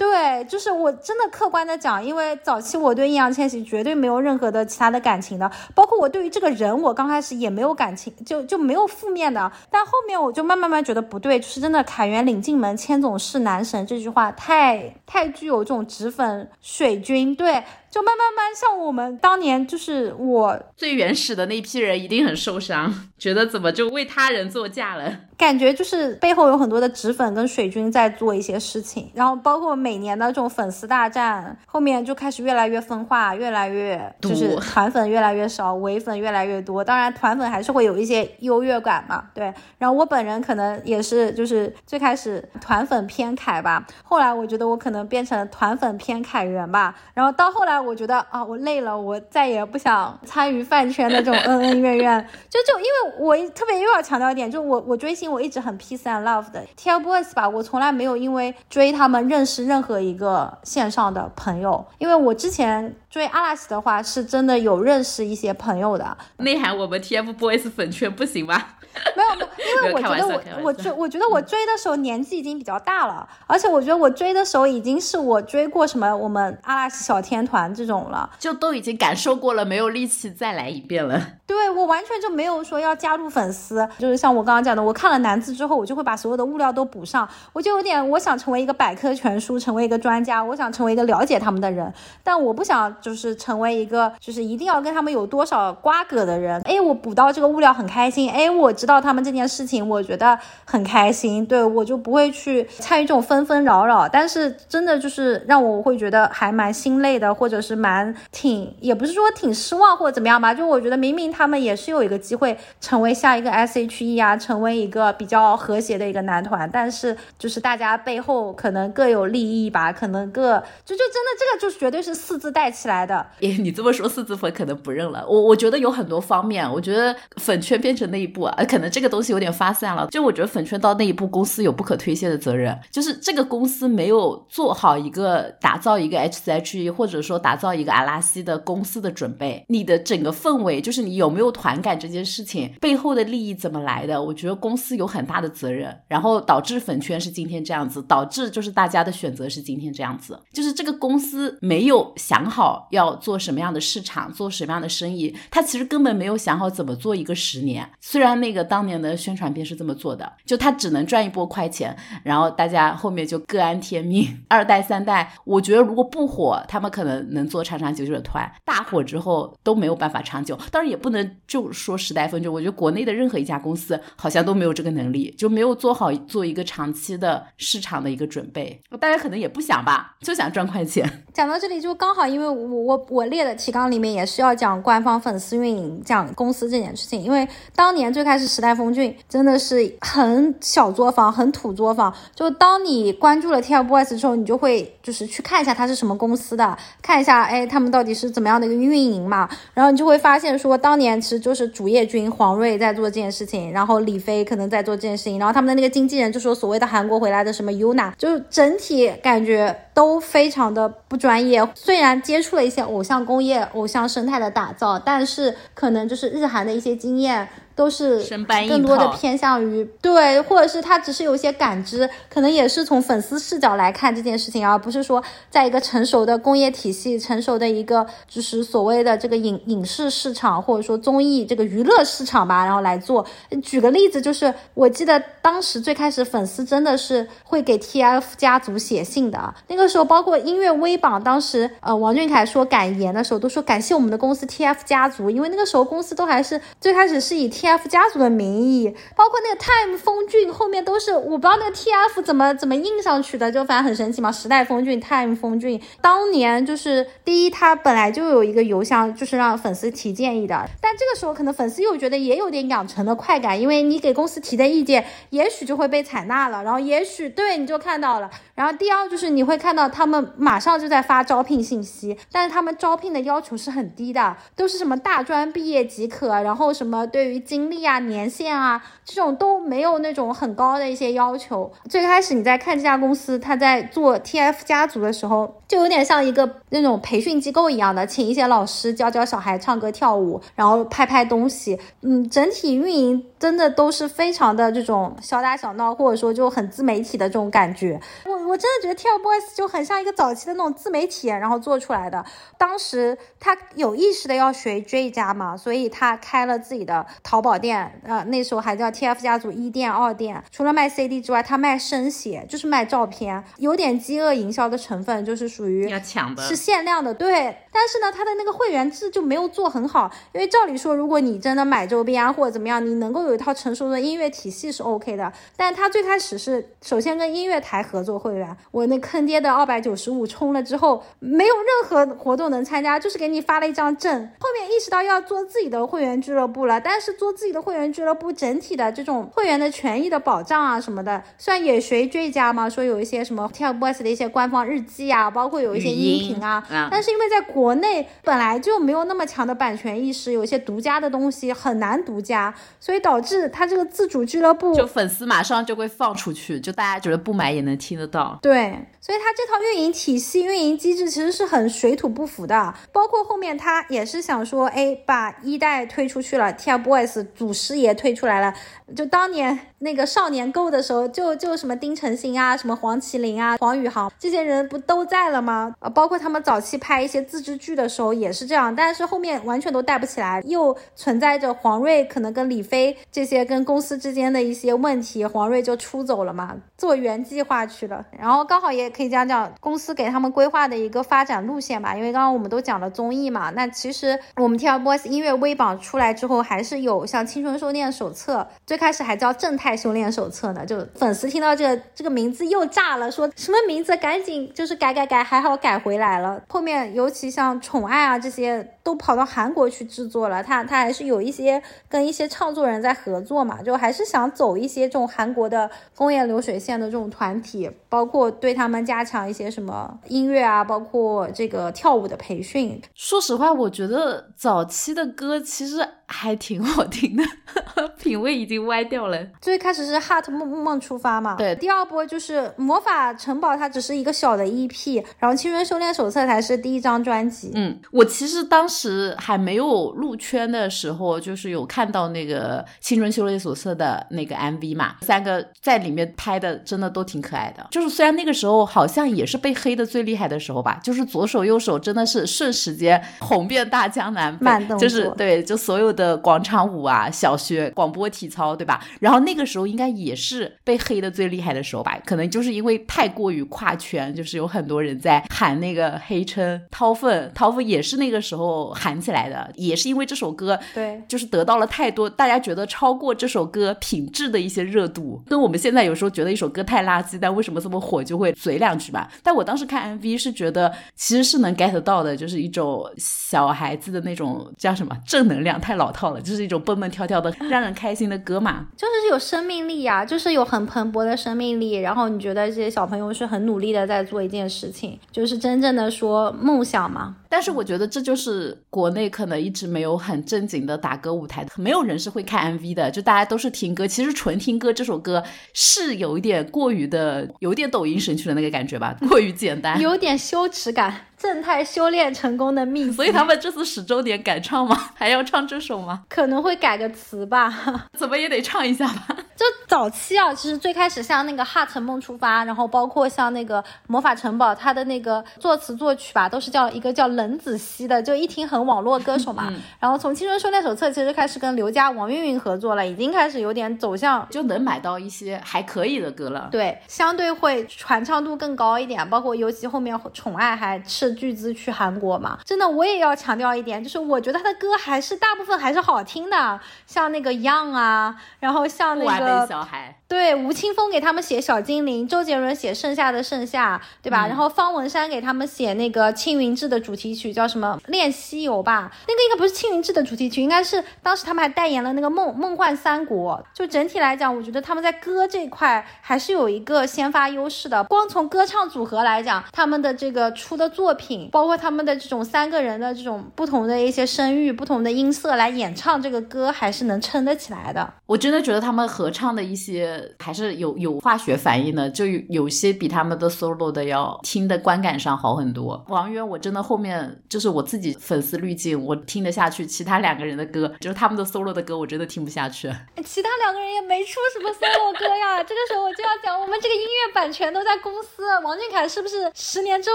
对，就是我真的客观的讲，因为早期我对易烊千玺绝对没有任何的其他的感情的，包括我对于这个人，我刚开始也没有感情，就就没有负面的。但后面我就慢慢慢觉得不对，就是真的凯源领进门，千总是男神这句话太太具有这种脂粉水军，对。就慢慢慢，像我们当年，就是我最原始的那批人，一定很受伤，觉得怎么就为他人作嫁了？感觉就是背后有很多的脂粉跟水军在做一些事情，然后包括每年的这种粉丝大战，后面就开始越来越分化，越来越就是团粉越来越少，伪粉越来越多。当然，团粉还是会有一些优越感嘛，对。然后我本人可能也是，就是最开始团粉偏凯吧，后来我觉得我可能变成团粉偏凯源吧，然后到后来。我觉得啊，我累了，我再也不想参与饭圈的这种恩恩怨怨。就就因为我特别又要强调一点，就我我追星我一直很 peace and love 的 TFBOYS 吧，我从来没有因为追他们认识任何一个线上的朋友。因为我之前追阿拉西的话，是真的有认识一些朋友的。内涵我们 TFBOYS 粉圈不行吗？没有没有，因为我觉得我我追我觉得我追的时候年纪已经比较大了，而且我觉得我追的时候已经是我追过什么我们阿拉西小天团这种了，就都已经感受过了，没有力气再来一遍了。对我完全就没有说要加入粉丝，就是像我刚刚讲的，我看了男字之后，我就会把所有的物料都补上，我就有点我想成为一个百科全书，成为一个专家，我想成为一个了解他们的人，但我不想就是成为一个就是一定要跟他们有多少瓜葛的人。哎，我补到这个物料很开心，哎，我知道他们这件事情，我觉得很开心，对我就不会去参与这种纷纷扰扰。但是真的就是让我会觉得还蛮心累的，或者是蛮挺，也不是说挺失望或者怎么样吧，就我觉得明明他们也是有一个机会成为下一个 S.H.E 啊，成为一个比较和谐的一个男团，但是就是大家背后可能各有利益吧，可能各就就真的这个就绝对是四字带起来的。诶，你这么说四字粉可能不认了。我我觉得有很多方面，我觉得粉圈变成那一步啊，可能这个东西有点发散了。就我觉得粉圈到那一步，公司有不可推卸的责任，就是这个公司没有做好一个打造一个 H.H.E 或者说打打造一个阿拉西的公司的准备。你的整个氛围，就是你有没有团感这件事情背后的利益怎么来的？我觉得公司有很大的责任，然后导致粉圈是今天这样子，导致就是大家的选择是今天这样子，就是这个公司没有想好要做什么样的市场，做什么样的生意，他其实根本没有想好怎么做一个十年。虽然那个当年的宣传片是这么做的，就他只能赚一波快钱，然后大家后面就各安天命。二代、三代，我觉得如果不火，他们可能能能做长长久久的团；大火之后都没有办法长久。当然也不能就说时代峰峻，我觉得国内的任何一家公司好像都没有这个能力，就没有做好做一个长期的市场的一个准备。大家可能也不想吧，就想赚快钱。讲到这里就刚好，因为我我我列的提纲里面也是要讲官方粉丝运营，讲公司这件事情。因为当年最开始时代峰峻真的是很小作坊，很土作坊。就当你关注了 TFBOYS 之后，你就会就是去看一下它是什么公司的，看一下哎他们到底是怎么样的一个运营嘛。然后你就会发现说，当年其实就是主页君黄睿在做这件事情，然后李飞可能在做这件事情，然后他们的那个经纪人就说所谓的韩国回来的什么 Yuna，就整体感觉都非常的不专业。虽然接触了一些偶像工业、偶像生态的打造，但是可能就是日韩的一些经验。都是更多的偏向于对，或者是他只是有一些感知，可能也是从粉丝视角来看这件事情，而不是说在一个成熟的工业体系、成熟的一个就是所谓的这个影影视市场或者说综艺这个娱乐市场吧，然后来做。举个例子，就是我记得当时最开始粉丝真的是会给 TF 家族写信的，那个时候包括音乐微榜，当时呃王俊凯说感言的时候都说感谢我们的公司 TF 家族，因为那个时候公司都还是最开始是以 TF。家族的名义，包括那个 Time 风骏后面都是我不知道那个 T F 怎么怎么印上去的，就反正很神奇嘛。时代风骏、Time 风骏，当年就是第一，他本来就有一个邮箱，就是让粉丝提建议的。但这个时候可能粉丝又觉得也有点养成的快感，因为你给公司提的意见，也许就会被采纳了，然后也许对你就看到了。然后第二就是你会看看到他们马上就在发招聘信息，但是他们招聘的要求是很低的，都是什么大专毕业即可，然后什么对于经历啊，年限啊，这种都没有那种很高的一些要求。最开始你在看这家公司，他在做 TF 家族的时候，就有点像一个那种培训机构一样的，请一些老师教教小孩唱歌跳舞，然后拍拍东西。嗯，整体运营真的都是非常的这种小打小闹，或者说就很自媒体的这种感觉。我我真的觉得 TFBOYS 就很像一个早期的那种自媒体，然后做出来的。当时他有意识的要学 J 家嘛，所以他开了自己的淘宝。店，呃，那时候还叫 TF 家族一店、二店。除了卖 CD 之外，他卖生写，就是卖照片，有点饥饿营销的成分，就是属于要抢的，是限量的，对。但是呢，他的那个会员制就没有做很好，因为照理说，如果你真的买周边啊或者怎么样，你能够有一套成熟的音乐体系是 OK 的。但他最开始是首先跟音乐台合作会员，我那坑爹的二百九十五充了之后，没有任何活动能参加，就是给你发了一张证。后面意识到要做自己的会员俱乐部了，但是做。自己的会员俱乐部整体的这种会员的权益的保障啊什么的，虽然也随追加嘛，说有一些什么 TFBOYS 的一些官方日记啊，包括有一些音频啊，但是因为在国内本来就没有那么强的版权意识，有一些独家的东西很难独家，所以导致他这个自主俱乐部就粉丝马上就会放出去，就大家觉得不买也能听得到。对，所以他这套运营体系、运营机制其实是很水土不服的，包括后面他也是想说，哎，把一代推出去了，TFBOYS。祖师爷推出来了，就当年那个少年购的时候，就就什么丁程鑫啊，什么黄麒麟啊，黄宇航这些人不都在了吗？啊，包括他们早期拍一些自制剧的时候也是这样，但是后面完全都带不起来，又存在着黄睿可能跟李飞这些跟公司之间的一些问题，黄睿就出走了嘛，做原计划去了。然后刚好也可以讲讲公司给他们规划的一个发展路线吧，因为刚刚我们都讲了综艺嘛，那其实我们 TFBOYS 音乐微榜出来之后，还是有像。青春修炼手册最开始还叫正太态修炼手册呢？就粉丝听到这个这个名字又炸了，说什么名字？赶紧就是改改改，还好改回来了。后面尤其像宠爱啊这些。都跑到韩国去制作了，他他还是有一些跟一些创作人在合作嘛，就还是想走一些这种韩国的工业流水线的这种团体，包括对他们加强一些什么音乐啊，包括这个跳舞的培训。说实话，我觉得早期的歌其实还挺好听的，品味已经歪掉了。最开始是 Heart 梦梦出发嘛，对，第二波就是魔法城堡，它只是一个小的 EP，然后青春修炼手册才是第一张专辑。嗯，我其实当。时还没有入圈的时候，就是有看到那个《青春修炼手册》的那个 MV 嘛，三个在里面拍的真的都挺可爱的。就是虽然那个时候好像也是被黑的最厉害的时候吧，就是左手右手真的是瞬时间红遍大江南北，就是对，就所有的广场舞啊、小学广播体操，对吧？然后那个时候应该也是被黑的最厉害的时候吧，可能就是因为太过于跨圈，就是有很多人在喊那个黑称掏粪，掏粪也是那个时候。喊起来的也是因为这首歌，对，就是得到了太多大家觉得超过这首歌品质的一些热度，跟我们现在有时候觉得一首歌太垃圾，但为什么这么火就会嘴两句吧。但我当时看 MV 是觉得其实是能 get 到的，就是一种小孩子的那种叫什么正能量，太老套了，就是一种蹦蹦跳跳的让人开心的歌嘛，就是有生命力呀，就是有很蓬勃的生命力。然后你觉得这些小朋友是很努力的在做一件事情，就是真正的说梦想嘛。但是我觉得这就是国内可能一直没有很正经的打歌舞台，没有人是会看 MV 的，就大家都是听歌。其实纯听歌这首歌是有一点过于的，有点抖音神曲的那个感觉吧，过于简单，有点羞耻感。正太修炼成功的秘籍，所以他们这次十周年改唱吗？还要唱这首吗？可能会改个词吧，怎么也得唱一下吧。就早期啊，其实最开始像那个《哈城梦出发》，然后包括像那个《魔法城堡》，它的那个作词作曲吧，都是叫一个叫冷子熙的，就一听很网络歌手嘛。然后从《青春修炼手册》其实开始跟刘佳、王韵韵合作了，已经开始有点走向，就能买到一些还可以的歌了。对，相对会传唱度更高一点，包括尤其后面宠爱还斥。巨资去韩国嘛？真的，我也要强调一点，就是我觉得他的歌还是大部分还是好听的，像那个 Young 啊，然后像那个小孩。对，吴青峰给他们写《小精灵》，周杰伦写《盛夏的盛夏》，对吧？然后方文山给他们写那个《青云志》的主题曲，叫什么《恋西游》吧？那个应该不是《青云志》的主题曲，应该是当时他们还代言了那个《梦梦幻三国》。就整体来讲，我觉得他们在歌这块还是有一个先发优势的。光从歌唱组合来讲，他们的这个出的作品，包括他们的这种三个人的这种不同的一些声域、不同的音色来演唱这个歌，还是能撑得起来的。我真的觉得他们合唱的一些。还是有有化学反应的，就有些比他们的 solo 的要听的观感上好很多。王源，我真的后面就是我自己粉丝滤镜，我听得下去。其他两个人的歌，就是他们的 solo 的歌，我真的听不下去。其他两个人也没出什么 solo 歌呀。这个时候我就要讲，我们这个音乐版权都在公司。王俊凯是不是十年之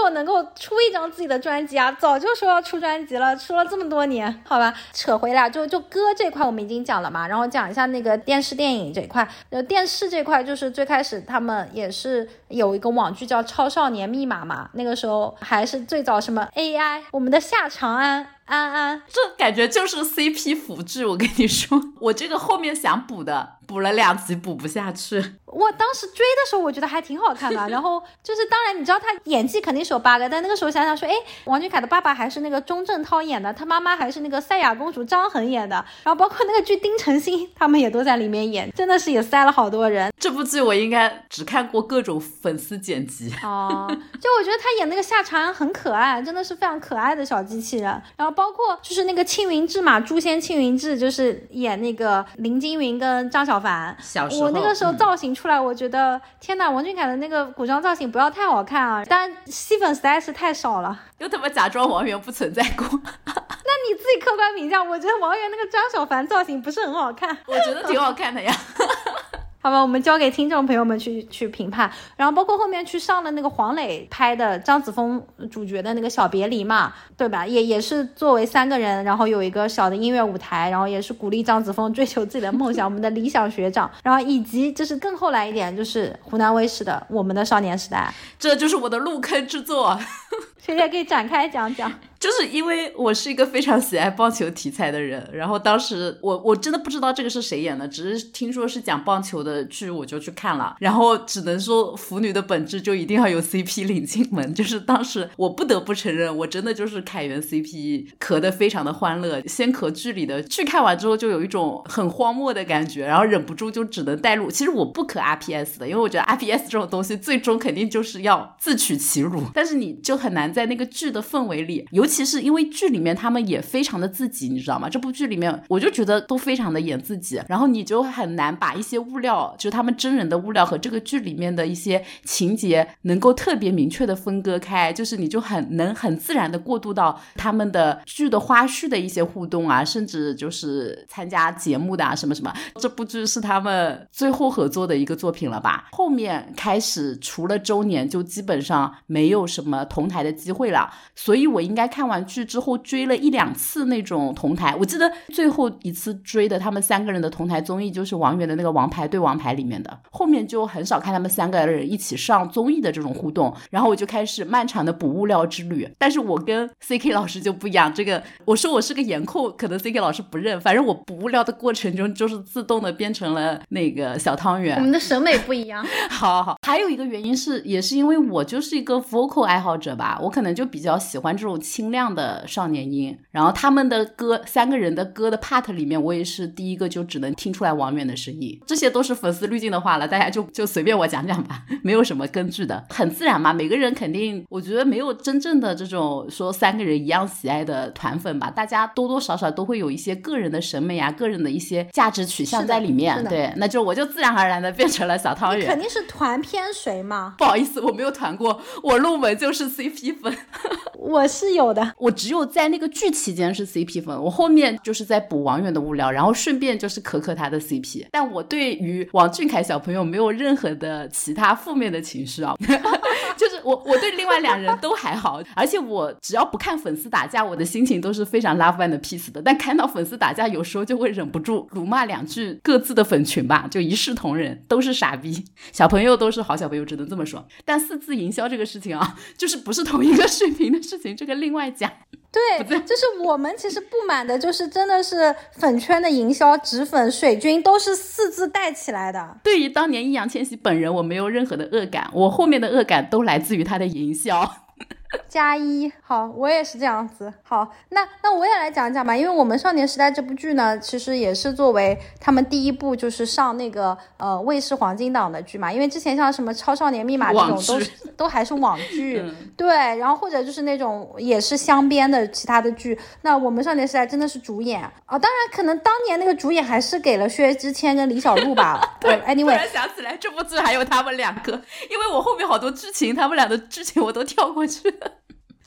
后能够出一张自己的专辑啊？早就说要出专辑了，出了这么多年，好吧。扯回来，就就歌这块我们已经讲了嘛，然后讲一下那个电视电影这块，呃，电视这块。就是最开始他们也是有一个网剧叫《超少年密码》嘛，那个时候还是最早什么 AI，我们的夏长安。安安，这感觉就是 CP 复制。我跟你说，我这个后面想补的，补了两集补不下去。我当时追的时候，我觉得还挺好看的。然 后就是，当然你知道他演技肯定是有 bug，但那个时候想想说，哎，王俊凯的爸爸还是那个钟镇涛演的，他妈妈还是那个赛亚公主张恒演的，然后包括那个剧丁程鑫他们也都在里面演，真的是也塞了好多人。这部剧我应该只看过各种粉丝剪辑哦，就我觉得他演那个夏长安很可爱，真的是非常可爱的小机器人。然后。包括就是那个青云志嘛，诛仙青云志就是演那个林惊云跟张小凡。小时候，我那个时候造型出来，我觉得天哪，王俊凯的那个古装造型不要太好看啊，但戏粉实在是太少了。又他妈假装王源不存在过，那你自己客观评价，我觉得王源那个张小凡造型不是很好看。我觉得挺好看的呀。好吧，我们交给听众朋友们去去评判，然后包括后面去上了那个黄磊拍的张子枫主角的那个小别离嘛，对吧？也也是作为三个人，然后有一个小的音乐舞台，然后也是鼓励张子枫追求自己的梦想，我们的理想学长，然后以及就是更后来一点，就是湖南卫视的《我们的少年时代》，这就是我的入坑之作。谁也可以展开讲讲。就是因为我是一个非常喜爱棒球题材的人，然后当时我我真的不知道这个是谁演的，只是听说是讲棒球的剧，我就去看了。然后只能说腐女的本质就一定要有 CP 领进门，就是当时我不得不承认，我真的就是凯源 CP 磕的非常的欢乐。先磕剧里的剧看完之后就有一种很荒漠的感觉，然后忍不住就只能带入。其实我不磕 RPS 的，因为我觉得 RPS 这种东西最终肯定就是要自取其辱，但是你就很难在那个剧的氛围里有，尤其是因为剧里面他们也非常的自己，你知道吗？这部剧里面我就觉得都非常的演自己，然后你就很难把一些物料，就是他们真人的物料和这个剧里面的一些情节能够特别明确的分割开，就是你就很能很自然的过渡到他们的剧的花絮的一些互动啊，甚至就是参加节目的啊什么什么。这部剧是他们最后合作的一个作品了吧？后面开始除了周年，就基本上没有什么同台的机会了，所以我应该看完剧之后追了一两次那种同台。我记得最后一次追的他们三个人的同台综艺就是王源的那个《王牌对王牌》里面的，后面就很少看他们三个人一起上综艺的这种互动，然后我就开始漫长的补物料之旅。但是我跟 C K 老师就不一样，这个我说我是个颜控，可能 C K 老师不认，反正我补物料的过程中就是自动的变成了那个小汤圆。我们的审美不一样。好好，还有一个原因是，也是因为我就是一个 vocal 爱好者吧，我可能就比较喜欢这种亮的少年音。然后他们的歌，三个人的歌的 part 里面，我也是第一个就只能听出来王源的声音。这些都是粉丝滤镜的话了，大家就就随便我讲讲吧，没有什么根据的，很自然嘛。每个人肯定，我觉得没有真正的这种说三个人一样喜爱的团粉吧，大家多多少少都会有一些个人的审美啊，个人的一些价值取向在里面。对，那就我就自然而然的变成了小汤圆。肯定是团偏谁嘛？不好意思，我没有团过，我入门就是 CP 粉。我是有我只有在那个剧期间是 CP 粉，我后面就是在补王源的物料，然后顺便就是磕磕他的 CP。但我对于王俊凯小朋友没有任何的其他负面的情绪啊，就是我我对另外两人都还好，而且我只要不看粉丝打架，我的心情都是非常 love and peace 的。但看到粉丝打架，有时候就会忍不住辱骂两句各自的粉群吧，就一视同仁，都是傻逼，小朋友都是好小朋友，只能这么说。但四字营销这个事情啊，就是不是同一个水平的事情，这个另外讲。对，就是我们其实不满的，就是真的是粉圈的营销，纸粉、水军都是四字带起来的。对于当年易烊千玺本人，我没有任何的恶感，我后面的恶感都来自于他的营销。加一，好，我也是这样子。好，那那我也来讲讲吧，因为我们少年时代这部剧呢，其实也是作为他们第一部就是上那个呃卫视黄金档的剧嘛。因为之前像什么超少年密码这种都是都还是网剧，对，然后或者就是那种也是镶边的其他的剧。那我们少年时代真的是主演啊，当然可能当年那个主演还是给了薛之谦跟李小璐吧。对，anyway，突然想起来这部剧还有他们两个，因为我后面好多剧情，他们俩的剧情我都跳过去了。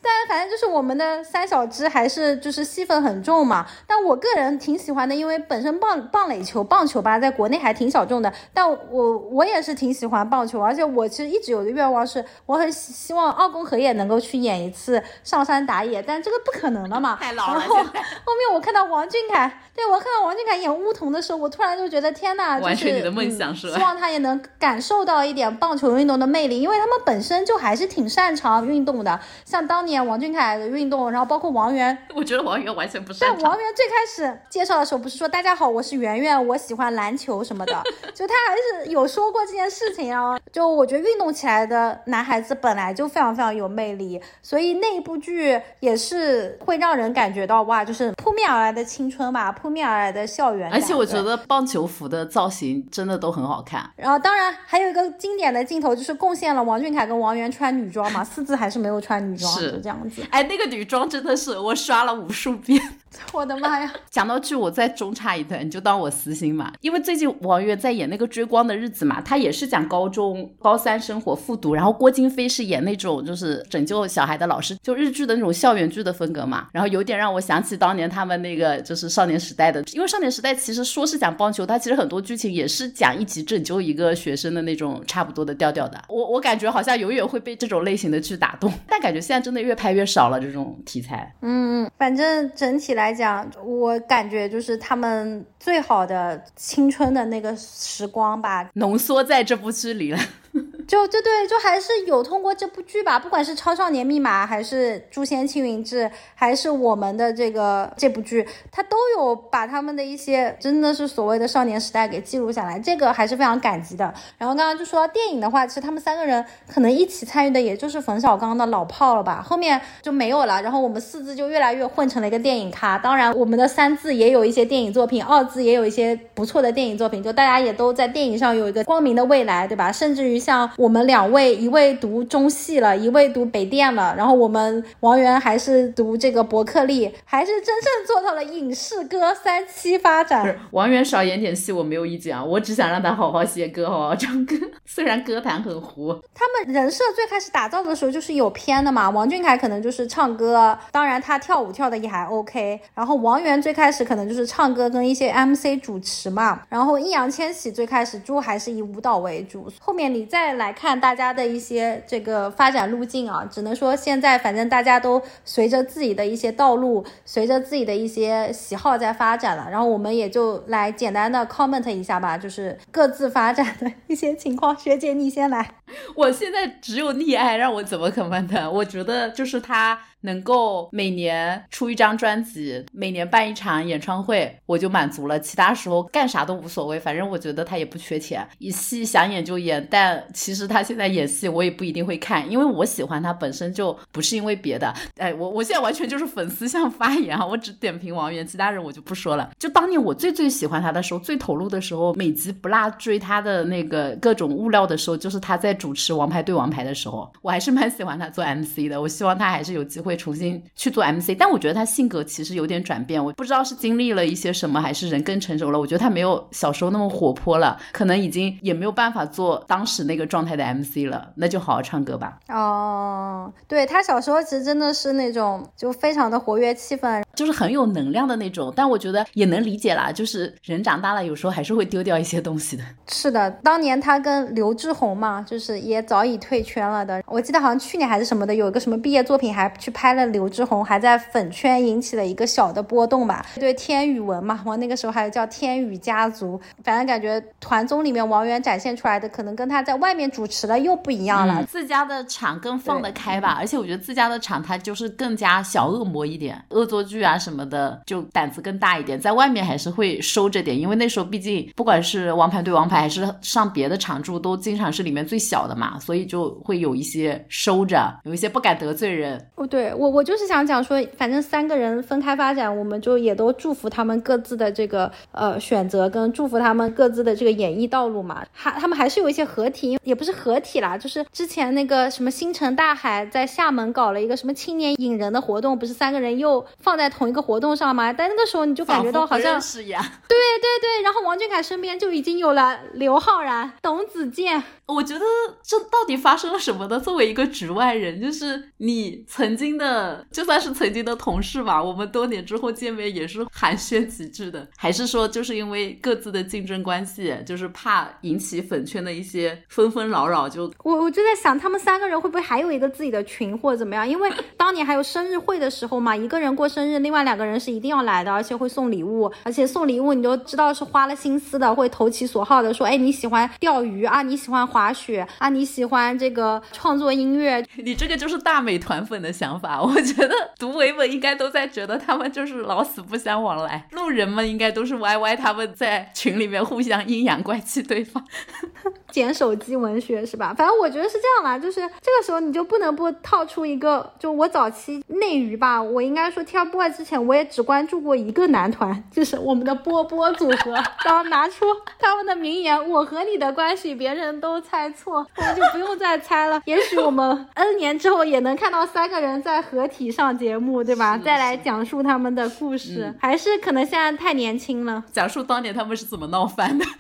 但反正就是我们的三小只还是就是戏份很重嘛，但我个人挺喜欢的，因为本身棒棒垒球棒球吧，在国内还挺小众的，但我我也是挺喜欢棒球，而且我其实一直有个愿望是，我很希望奥宫和也能够去演一次上山打野，但这个不可能了嘛。太老了。然后后面我看到王俊凯，对我看到王俊凯演乌童的时候，我突然就觉得天呐，完全你的梦想是希望他也能感受到一点棒球运动的魅力，因为他们本身就还是挺擅长运动的，像当年。王俊凯的运动，然后包括王源，我觉得王源完全不是。但王源最开始介绍的时候，不是说大家好，我是圆圆，我喜欢篮球什么的，就他还是有说过这件事情啊。就我觉得运动起来的男孩子本来就非常非常有魅力，所以那一部剧也是会让人感觉到哇，就是扑面而来的青春吧，扑面而来的校园。而且我觉得棒球服的造型真的都很好看。然后当然还有一个经典的镜头，就是贡献了王俊凯跟王源穿女装嘛，四字还是没有穿女装，是这样子。哎，那个女装真的是我刷了无数遍。我的妈呀！讲到剧，我再中插一段，你就当我私心嘛。因为最近王源在演那个《追光的日子》嘛，他也是讲高中高三生活复读，然后郭京飞是演那种就是拯救小孩的老师，就日剧的那种校园剧的风格嘛。然后有点让我想起当年他们那个就是少年时代的，因为少年时代其实说是讲棒球，它其实很多剧情也是讲一起拯救一个学生的那种差不多的调调的。我我感觉好像永远会被这种类型的剧打动，但感觉现在真的越拍越少了这种题材。嗯，反正整体来来讲，我感觉就是他们最好的青春的那个时光吧，浓缩在这部剧里了。就就对，就还是有通过这部剧吧，不管是《超少年密码》还是《诛仙青云志》，还是我们的这个这部剧，它都有把他们的一些真的是所谓的少年时代给记录下来，这个还是非常感激的。然后刚刚就说到电影的话，其实他们三个人可能一起参与的也就是冯小刚的老炮了吧，后面就没有了。然后我们四字就越来越混成了一个电影咖，当然我们的三字也有一些电影作品，二字也有一些不错的电影作品，就大家也都在电影上有一个光明的未来，对吧？甚至于像我们两位，一位读中戏了，一位读北电了，然后我们王源还是读这个伯克利，还是真正做到了影视歌三期发展。是王源少演点戏我没有意见啊，我只想让他好好写歌，好好 唱歌。虽然歌坛很糊，他们人设最开始打造的时候就是有偏的嘛。王俊凯可能就是唱歌，当然他跳舞跳的也还 OK。然后王源最开始可能就是唱歌跟一些 MC 主持嘛。然后易烊千玺最开始就还是以舞蹈为主，后面你再来。看大家的一些这个发展路径啊，只能说现在反正大家都随着自己的一些道路，随着自己的一些喜好在发展了。然后我们也就来简单的 comment 一下吧，就是各自发展的一些情况。学姐你先来，我现在只有溺爱，让我怎么 comment？我觉得就是他。能够每年出一张专辑，每年办一场演唱会，我就满足了。其他时候干啥都无所谓，反正我觉得他也不缺钱，一戏想演就演。但其实他现在演戏，我也不一定会看，因为我喜欢他本身就不是因为别的。哎，我我现在完全就是粉丝向发言啊，我只点评王源，其他人我就不说了。就当年我最最喜欢他的时候，最投入的时候，每集不落追他的那个各种物料的时候，就是他在主持《王牌对王牌》的时候，我还是蛮喜欢他做 MC 的。我希望他还是有机会。会重新去做 MC，但我觉得他性格其实有点转变，我不知道是经历了一些什么，还是人更成熟了。我觉得他没有小时候那么活泼了，可能已经也没有办法做当时那个状态的 MC 了。那就好好唱歌吧。哦，对他小时候其实真的是那种就非常的活跃气氛，就是很有能量的那种。但我觉得也能理解啦，就是人长大了，有时候还是会丢掉一些东西的。是的，当年他跟刘志宏嘛，就是也早已退圈了的。我记得好像去年还是什么的，有一个什么毕业作品还去。拍了刘志宏，还在粉圈引起了一个小的波动吧？对，天宇文嘛，我那个时候还有叫天宇家族，反正感觉团综里面王源展现出来的，可能跟他在外面主持的又不一样了。自家的场更放得开吧，而且我觉得自家的场他就是更加小恶魔一点，恶作剧啊什么的就胆子更大一点，在外面还是会收着点，因为那时候毕竟不管是王牌对王牌还是上别的场住，都经常是里面最小的嘛，所以就会有一些收着，有一些不敢得罪人。哦，对。我我就是想讲说，反正三个人分开发展，我们就也都祝福他们各自的这个呃选择，跟祝福他们各自的这个演艺道路嘛。还他们还是有一些合体，也不是合体啦，就是之前那个什么星辰大海在厦门搞了一个什么青年影人的活动，不是三个人又放在同一个活动上吗？但那个时候你就感觉到好像是呀，对对对，然后王俊凯身边就已经有了刘昊然、董子健。我觉得这到底发生了什么呢？作为一个局外人，就是你曾经的，就算是曾经的同事吧，我们多年之后见面也是寒暄几句的，还是说就是因为各自的竞争关系，就是怕引起粉圈的一些纷纷扰扰，就我我就在想，他们三个人会不会还有一个自己的群或怎么样？因为当年还有生日会的时候嘛，一个人过生日，另外两个人是一定要来的，而且会送礼物，而且送礼物你都知道是花了心思的，会投其所好的，说哎你喜欢钓鱼啊，你喜欢滑。滑雪啊，你喜欢这个创作音乐？你这个就是大美团粉的想法。我觉得读维文应该都在觉得他们就是老死不相往来，路人们应该都是 Y Y 他们在群里面互相阴阳怪气对方，捡手机文学是吧？反正我觉得是这样啦，就是这个时候你就不能不套出一个，就我早期内娱吧，我应该说 TFBOYS 之前我也只关注过一个男团，就是我们的波波组合。然后拿出他们的名言：“我和你的关系，别人都。”猜错，我们就不用再猜了。也许我们 N 年之后也能看到三个人在合体上节目，对吧？再来讲述他们的故事，还是可能现在太年轻了。讲述当年他们是怎么闹翻的。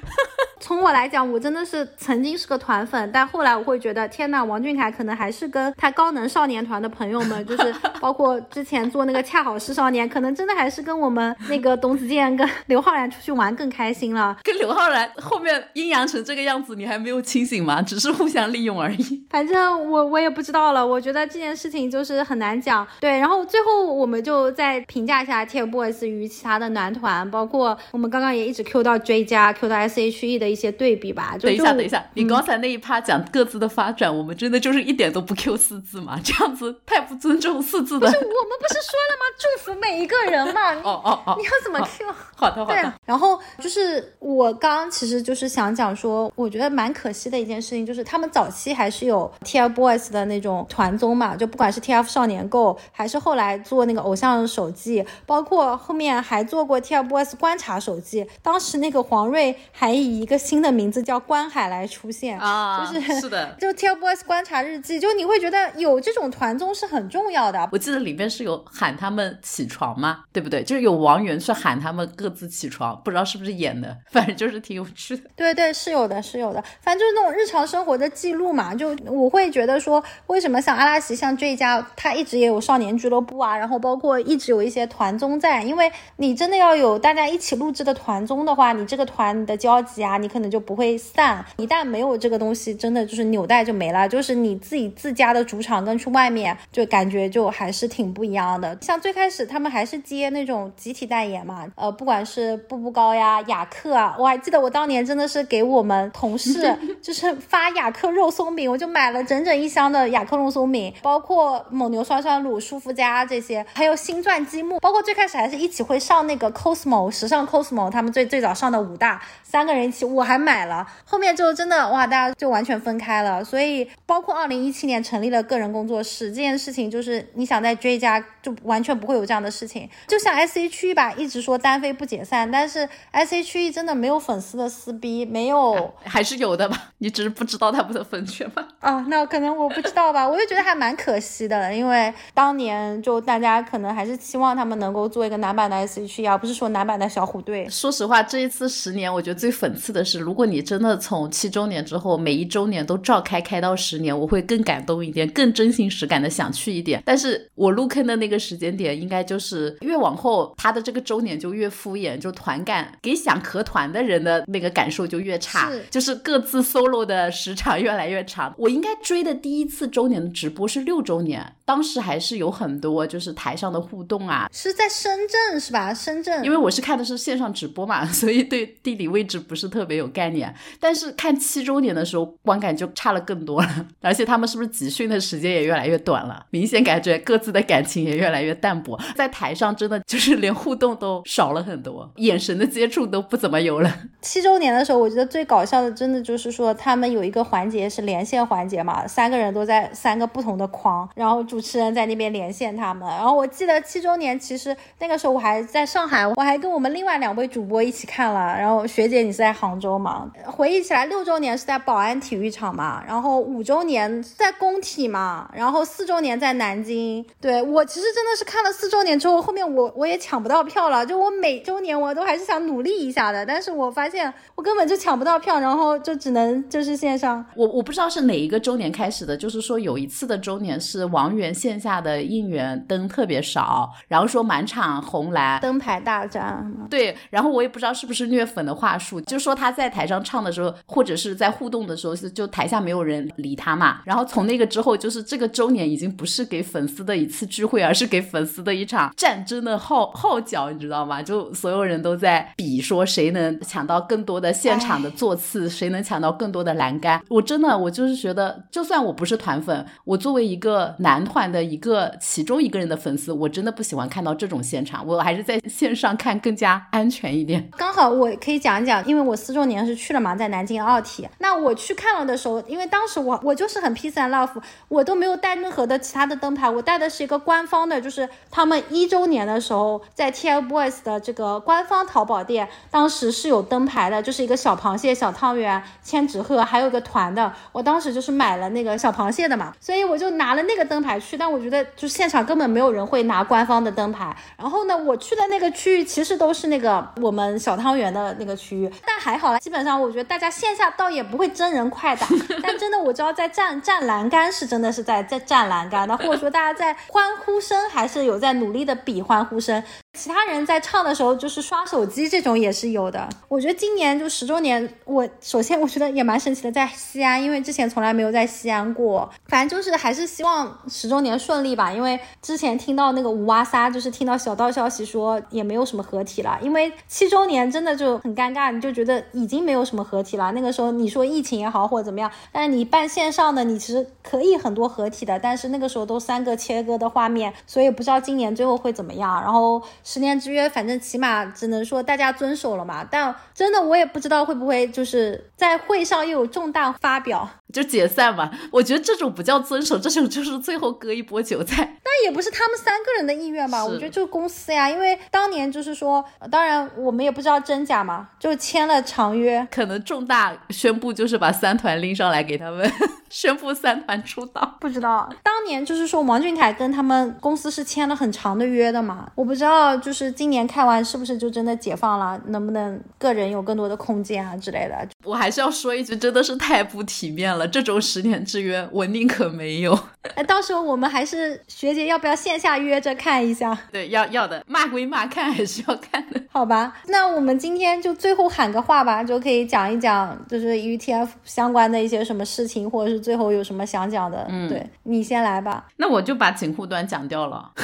从我来讲，我真的是曾经是个团粉，但后来我会觉得，天呐，王俊凯可能还是跟他高能少年团的朋友们，就是包括之前做那个恰好是少年，可能真的还是跟我们那个董子健跟刘昊然出去玩更开心了。跟刘昊然后面阴阳成这个样子，你还没有清醒吗？只是互相利用而已。反正我我也不知道了。我觉得这件事情就是很难讲。对，然后最后我们就再评价一下 TFBOYS 与其他的男团，包括我们刚刚也一直 Q 到 J 加，Q 到 S.H.E 的。一些对比吧。等一下，等一下，你刚才那一趴讲各自的发展，我们真的就是一点都不 Q 四字嘛？这样子太不尊重四字的。不是，我们不是说了吗？祝福每一个人嘛。哦哦哦，你要怎么 Q？好的好的。然后就是我刚其实就是想讲说，我觉得蛮可惜的一件事情，就是他们早期还是有 TFBOYS 的那种团综嘛，就不管是 TF 少年购，还是后来做那个偶像手记，包括后面还做过 TFBOYS 观察手记。当时那个黄睿还以一个新的名字叫关海来出现啊，就是是的，就 TFBOYS 观察日记，就你会觉得有这种团综是很重要的。我记得里面是有喊他们起床吗？对不对？就是有王源去喊他们各自起床，不知道是不是演的，反正就是挺有趣的。对对，是有的，是有的，反正就是那种日常生活的记录嘛。就我会觉得说，为什么像阿拉奇、像这一家，他一直也有少年俱乐部啊，然后包括一直有一些团综在，因为你真的要有大家一起录制的团综的话，你这个团的交集啊，你可能就不会散。一旦没有这个东西，真的就是纽带就没了。就是你自己自家的主场跟去外面，就感觉就还是挺不一样的。像最开始他们还是接那种集体代言嘛，呃，不管是步步高呀、雅克啊，我还记得我当年真的是给我们同事就是 发雅克肉松饼，我就买了整整一箱的雅克肉松饼，包括蒙牛酸酸乳、舒肤佳这些，还有星钻积木，包括最开始还是一起会上那个 cosmo 时尚 cosmo，他们最最早上的五大，三个人一起，我还买了，后面就真的哇，大家就完全分开了。所以包括二零一七年成立了个人工作室这件事情，就是你想在追加，就完全不会有这样的事情。就像 S H E 吧，一直说单飞不解散，但是 S H E 真的没有粉丝的撕逼，没有，还是有的吧？你只是不知道他们的粉圈吗？啊，那可能我不知道吧，我就觉得还蛮可惜的，因为当年就大家可能还是期望他们能够做一个男版的 S H E，而不是说男版的小虎队。说实话，这一次十年，我觉得最讽刺的是，如果你真的从七周年之后每一周年都召开开到十年，我会更感动一点，更真心实感的想去一点。但是我入坑的那个时间点，应该就是越往后，他的这个周年就越敷衍，就团感给想合团的人的那个感受就越差，就是各自 solo 的时长越来越长。我应该追的第一次周年的直播是六周年，当时还是有很多就是台上的互动啊，是在深圳是吧？深圳，因为我是看的是线上直播嘛，所以对地理位置不是特别有概念。但是看七周年的时候，观感就差了更多了，而且他们是不是集训的时间也越来越短了？明显感觉各自的感情也越来越淡薄，在台上真的就是连互动都少了很多，眼神的接触都不怎么有了。七周年的时候，我觉得最搞笑的，真的就是说他他们有一个环节是连线环节嘛，三个人都在三个不同的框，然后主持人在那边连线他们。然后我记得七周年，其实那个时候我还在上海，我还跟我们另外两位主播一起看了。然后学姐你是在杭州嘛？回忆起来，六周年是在宝安体育场嘛，然后五周年在工体嘛，然后四周年在南京。对我其实真的是看了四周年之后，后面我我也抢不到票了。就我每周年我都还是想努力一下的，但是我发现我根本就抢不到票，然后就只能就是线上。我我不知道是哪一个周年开始的，就是说有一次的周年是王源线下的应援灯特别少，然后说满场红蓝灯牌大战。对，然后我也不知道是不是虐粉的话术，就说他在台上唱的时候，或者是在互动的时候，是就台下没有人理他嘛。然后从那个之后，就是这个周年已经不是给粉丝的一次聚会，而是给粉丝的一场战争的号号角，你知道吗？就所有人都在比说谁能抢到更多的现场的座次，谁能抢到更多的栏杆。我真的，我就是觉得，就算我不是团粉，我作为一个男团的一个其中一个人的粉丝，我真的不喜欢看到这种现场，我还是在线上看更加安全一点。刚好我可以讲一讲，因为我四周年是去了嘛，在南京奥体。那我去看了的时候，因为当时我我就是很 peace and love，我都没有带任何的其他的灯牌，我带的是一个官方的，就是他们一周年的时候在 TFBOYS 的这个官方淘宝店，当时是有灯牌的，就是一个小螃蟹、小汤圆、千纸鹤，还有个团的。我当时就是买了那个小螃蟹的嘛，所以我就拿了那个灯牌去。但我觉得就现场根本没有人会拿官方的灯牌。然后呢，我去的那个区域其实都是那个我们小汤圆的那个区域，但还好了，基本上我觉得大家线下倒也不会真人快打，但真的我知道在站站栏杆是真的是在在站栏杆，那或者说大家在欢呼声还是有在努力的比欢呼声。其他人在唱的时候就是刷手机，这种也是有的。我觉得今年就十周年，我首先我觉得也蛮神奇的，在西安，因为之前从来没有在西安过。反正就是还是希望十周年顺利吧，因为之前听到那个五哇撒，就是听到小道消息说也没有什么合体了，因为七周年真的就很尴尬，你就觉得已经没有什么合体了。那个时候你说疫情也好或者怎么样，但是你办线上的，你其实可以很多合体的，但是那个时候都三个切割的画面，所以不知道今年最后会怎么样。然后十年之约，反正起码只能说大家遵守了嘛。但真的我也不知道会不会就是在会上又有重大发表。就解散嘛，我觉得这种不叫遵守，这种就是最后割一波韭菜。但也不是他们三个人的意愿吧？我觉得就是公司呀，因为当年就是说，当然我们也不知道真假嘛，就签了长约，可能重大宣布就是把三团拎上来给他们 宣布三团出道。不知道当年就是说王俊凯跟他们公司是签了很长的约的嘛？我不知道就是今年看完是不是就真的解放了，能不能个人有更多的空间啊之类的？我还是要说一句，真的是太不体面了。这种十年之约，我宁可没有。哎，到时候我们还是学姐要不要线下约着看一下？对，要要的，骂归骂，看还是要看的。好吧，那我们今天就最后喊个话吧，就可以讲一讲，就是与 TF 相关的一些什么事情，或者是最后有什么想讲的。嗯，对你先来吧。那我就把警护端讲掉了。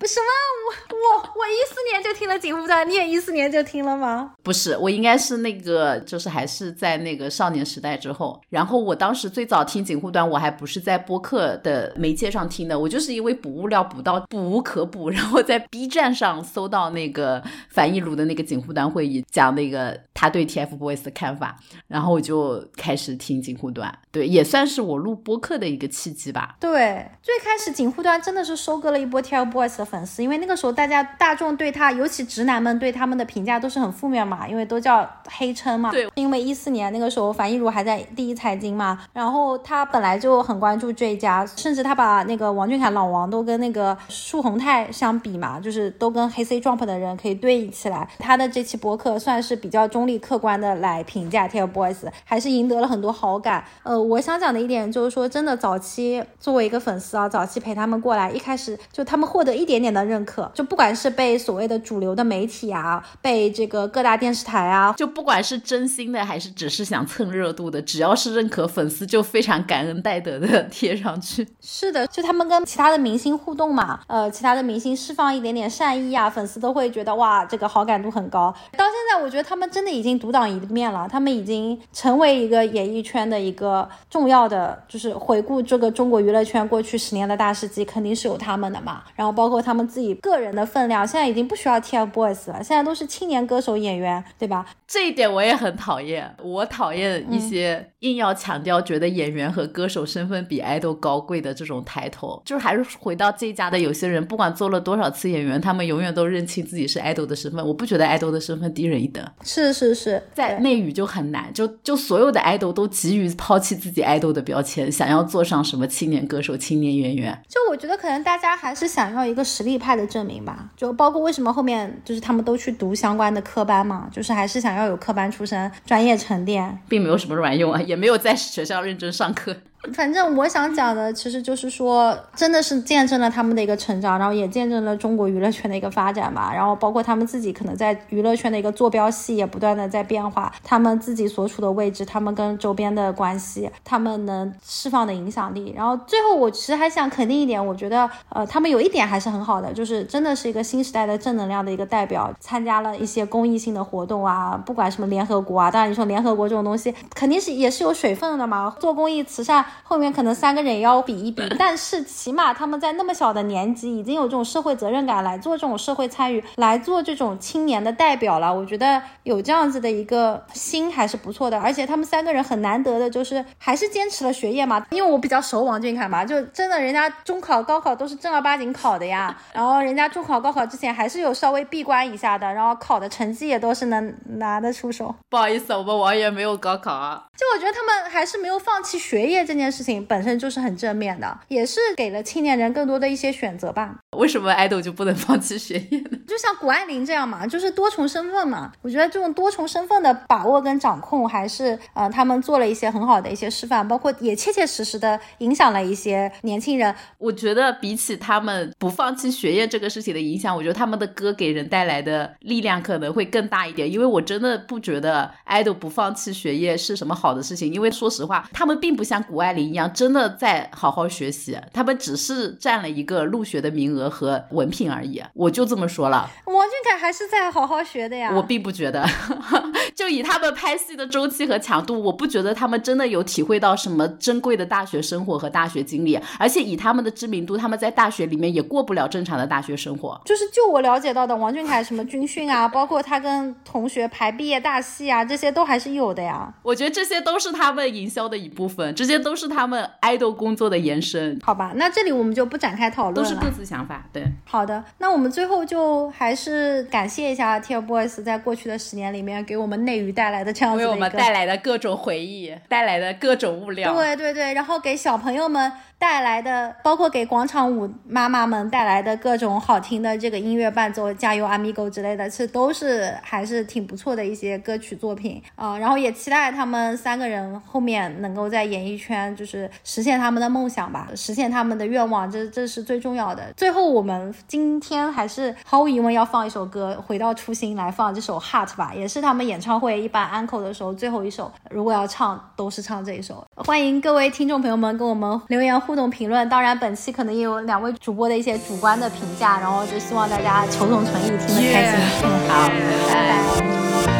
不是吗？我我我一四年就听了警护端，你也一四年就听了吗？不是，我应该是那个，就是还是在那个少年时代之后。然后我当时最早听警护端，我还不是在播客的媒介上听的，我就是因为补物料补到补无可补，然后在 B 站上搜到那个樊一茹的那个警护端会议，讲那个他对 TFBOYS 的看法，然后我就开始听警护端，对，也算是我录播客的一个契机吧。对，最开始警护端真的是收割了一波 TFBOYS 的。粉丝，因为那个时候大家大众对他，尤其直男们对他们的评价都是很负面嘛，因为都叫黑称嘛。对，因为一四年那个时候樊亦茹还在第一财经嘛，然后他本来就很关注这一家，甚至他把那个王俊凯老王都跟那个树宏泰相比嘛，就是都跟黑 C Jump 的人可以对比起来。他的这期博客算是比较中立客观的来评价 TFBOYS，还是赢得了很多好感。呃，我想讲的一点就是说，真的早期作为一个粉丝啊，早期陪他们过来，一开始就他们获得一点。点的认可，就不管是被所谓的主流的媒体啊，被这个各大电视台啊，就不管是真心的还只是想蹭热度的，只要是认可粉丝就非常感恩戴德的 贴上去。是的，就他们跟其他的明星互动嘛，呃，其他的明星释放一点点善意啊，粉丝都会觉得哇，这个好感度很高。到现在，我觉得他们真的已经独当一面了，他们已经成为一个演艺圈的一个重要的，就是回顾这个中国娱乐圈过去十年的大事记，肯定是有他们的嘛。然后包括。他们自己个人的分量，现在已经不需要 TFBOYS 了，现在都是青年歌手演员，对吧？这一点我也很讨厌，我讨厌一些硬要强调觉得演员和歌手身份比爱豆高贵的这种抬头。就是还是回到这家的有些人，不管做了多少次演员，他们永远都认清自己是爱豆的身份。我不觉得爱豆的身份低人一等，是是是，在内娱就很难，就就所有的爱豆都急于抛弃自己爱豆的标签，想要做上什么青年歌手、青年演员。就我觉得可能大家还是想要一个。实力派的证明吧，就包括为什么后面就是他们都去读相关的科班嘛，就是还是想要有科班出身，专业沉淀，并没有什么卵用啊，也没有在学校认真上课。反正我想讲的，其实就是说，真的是见证了他们的一个成长，然后也见证了中国娱乐圈的一个发展吧。然后包括他们自己可能在娱乐圈的一个坐标系也不断的在变化，他们自己所处的位置，他们跟周边的关系，他们能释放的影响力。然后最后，我其实还想肯定一点，我觉得，呃，他们有一点还是很好的，就是真的是一个新时代的正能量的一个代表，参加了一些公益性的活动啊，不管什么联合国啊，当然你说联合国这种东西，肯定是也是有水分的嘛，做公益慈善。后面可能三个人也要比一比，但是起码他们在那么小的年纪已经有这种社会责任感来做这种社会参与，来做这种青年的代表了。我觉得有这样子的一个心还是不错的，而且他们三个人很难得的就是还是坚持了学业嘛。因为我比较熟王俊凯嘛，就真的人家中考、高考都是正儿八经考的呀，然后人家中考、高考之前还是有稍微闭关一下的，然后考的成绩也都是能拿得出手。不好意思，我们王爷没有高考啊。就我觉得他们还是没有放弃学业这件。件事情本身就是很正面的，也是给了青年人更多的一些选择吧。为什么爱豆就不能放弃学业呢？就像谷爱凌这样嘛，就是多重身份嘛。我觉得这种多重身份的把握跟掌控，还是呃他们做了一些很好的一些示范，包括也切切实实的影响了一些年轻人。我觉得比起他们不放弃学业这个事情的影响，我觉得他们的歌给人带来的力量可能会更大一点。因为我真的不觉得爱豆不放弃学业是什么好的事情，因为说实话，他们并不像谷爱凌一样真的在好好学习，他们只是占了一个入学的名额和文凭而已。我就这么说了。王俊凯还是在好好学的呀。我并不觉得，就以他们拍戏的周期和强度，我不觉得他们真的有体会到什么珍贵的大学生活和大学经历。而且以他们的知名度，他们在大学里面也过不了正常的大学生活。就是就我了解到的，王俊凯什么军训啊，包括他跟同学排毕业大戏啊，这些都还是有的呀。我觉得这些都是他们营销的一部分，这些都是他们爱豆工作的延伸。好吧，那这里我们就不展开讨论了，都是各自想法。对，好的，那我们最后就还是感谢一下 TFBOYS 在过去的十年里面给我们内娱带来的这样子为我们带来的各种回忆，带来的各种物料。对对对，然后给小朋友们。带来的，包括给广场舞妈妈们带来的各种好听的这个音乐伴奏，加油，Amigo 之类的，其实都是还是挺不错的一些歌曲作品啊。然后也期待他们三个人后面能够在演艺圈就是实现他们的梦想吧，实现他们的愿望，这这是最重要的。最后，我们今天还是毫无疑问要放一首歌，回到初心来放这首 Heart 吧，也是他们演唱会一般 Uncle 的时候最后一首，如果要唱都是唱这一首。欢迎各位听众朋友们跟我们留言。互动评论，当然本期可能也有两位主播的一些主观的评价，然后就希望大家求同存异，听得开心。嗯，好，拜拜。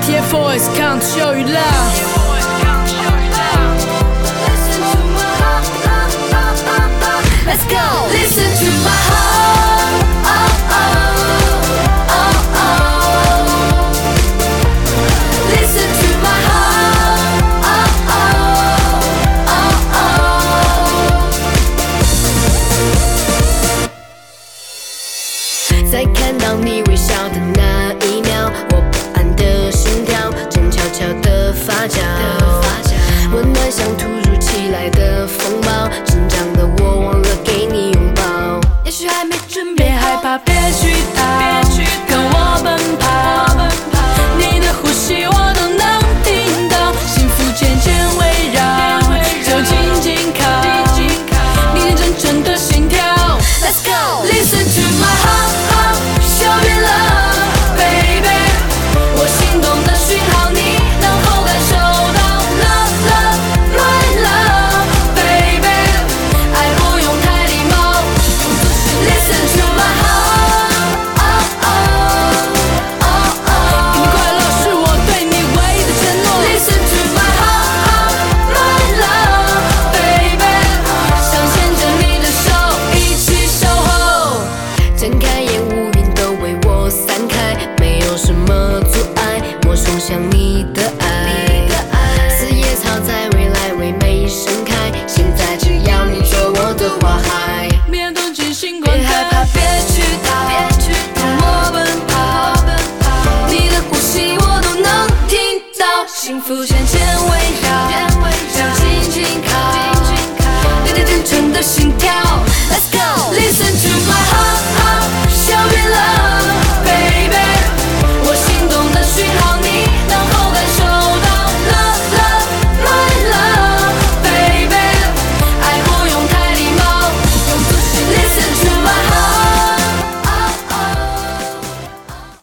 幸福渐渐围绕，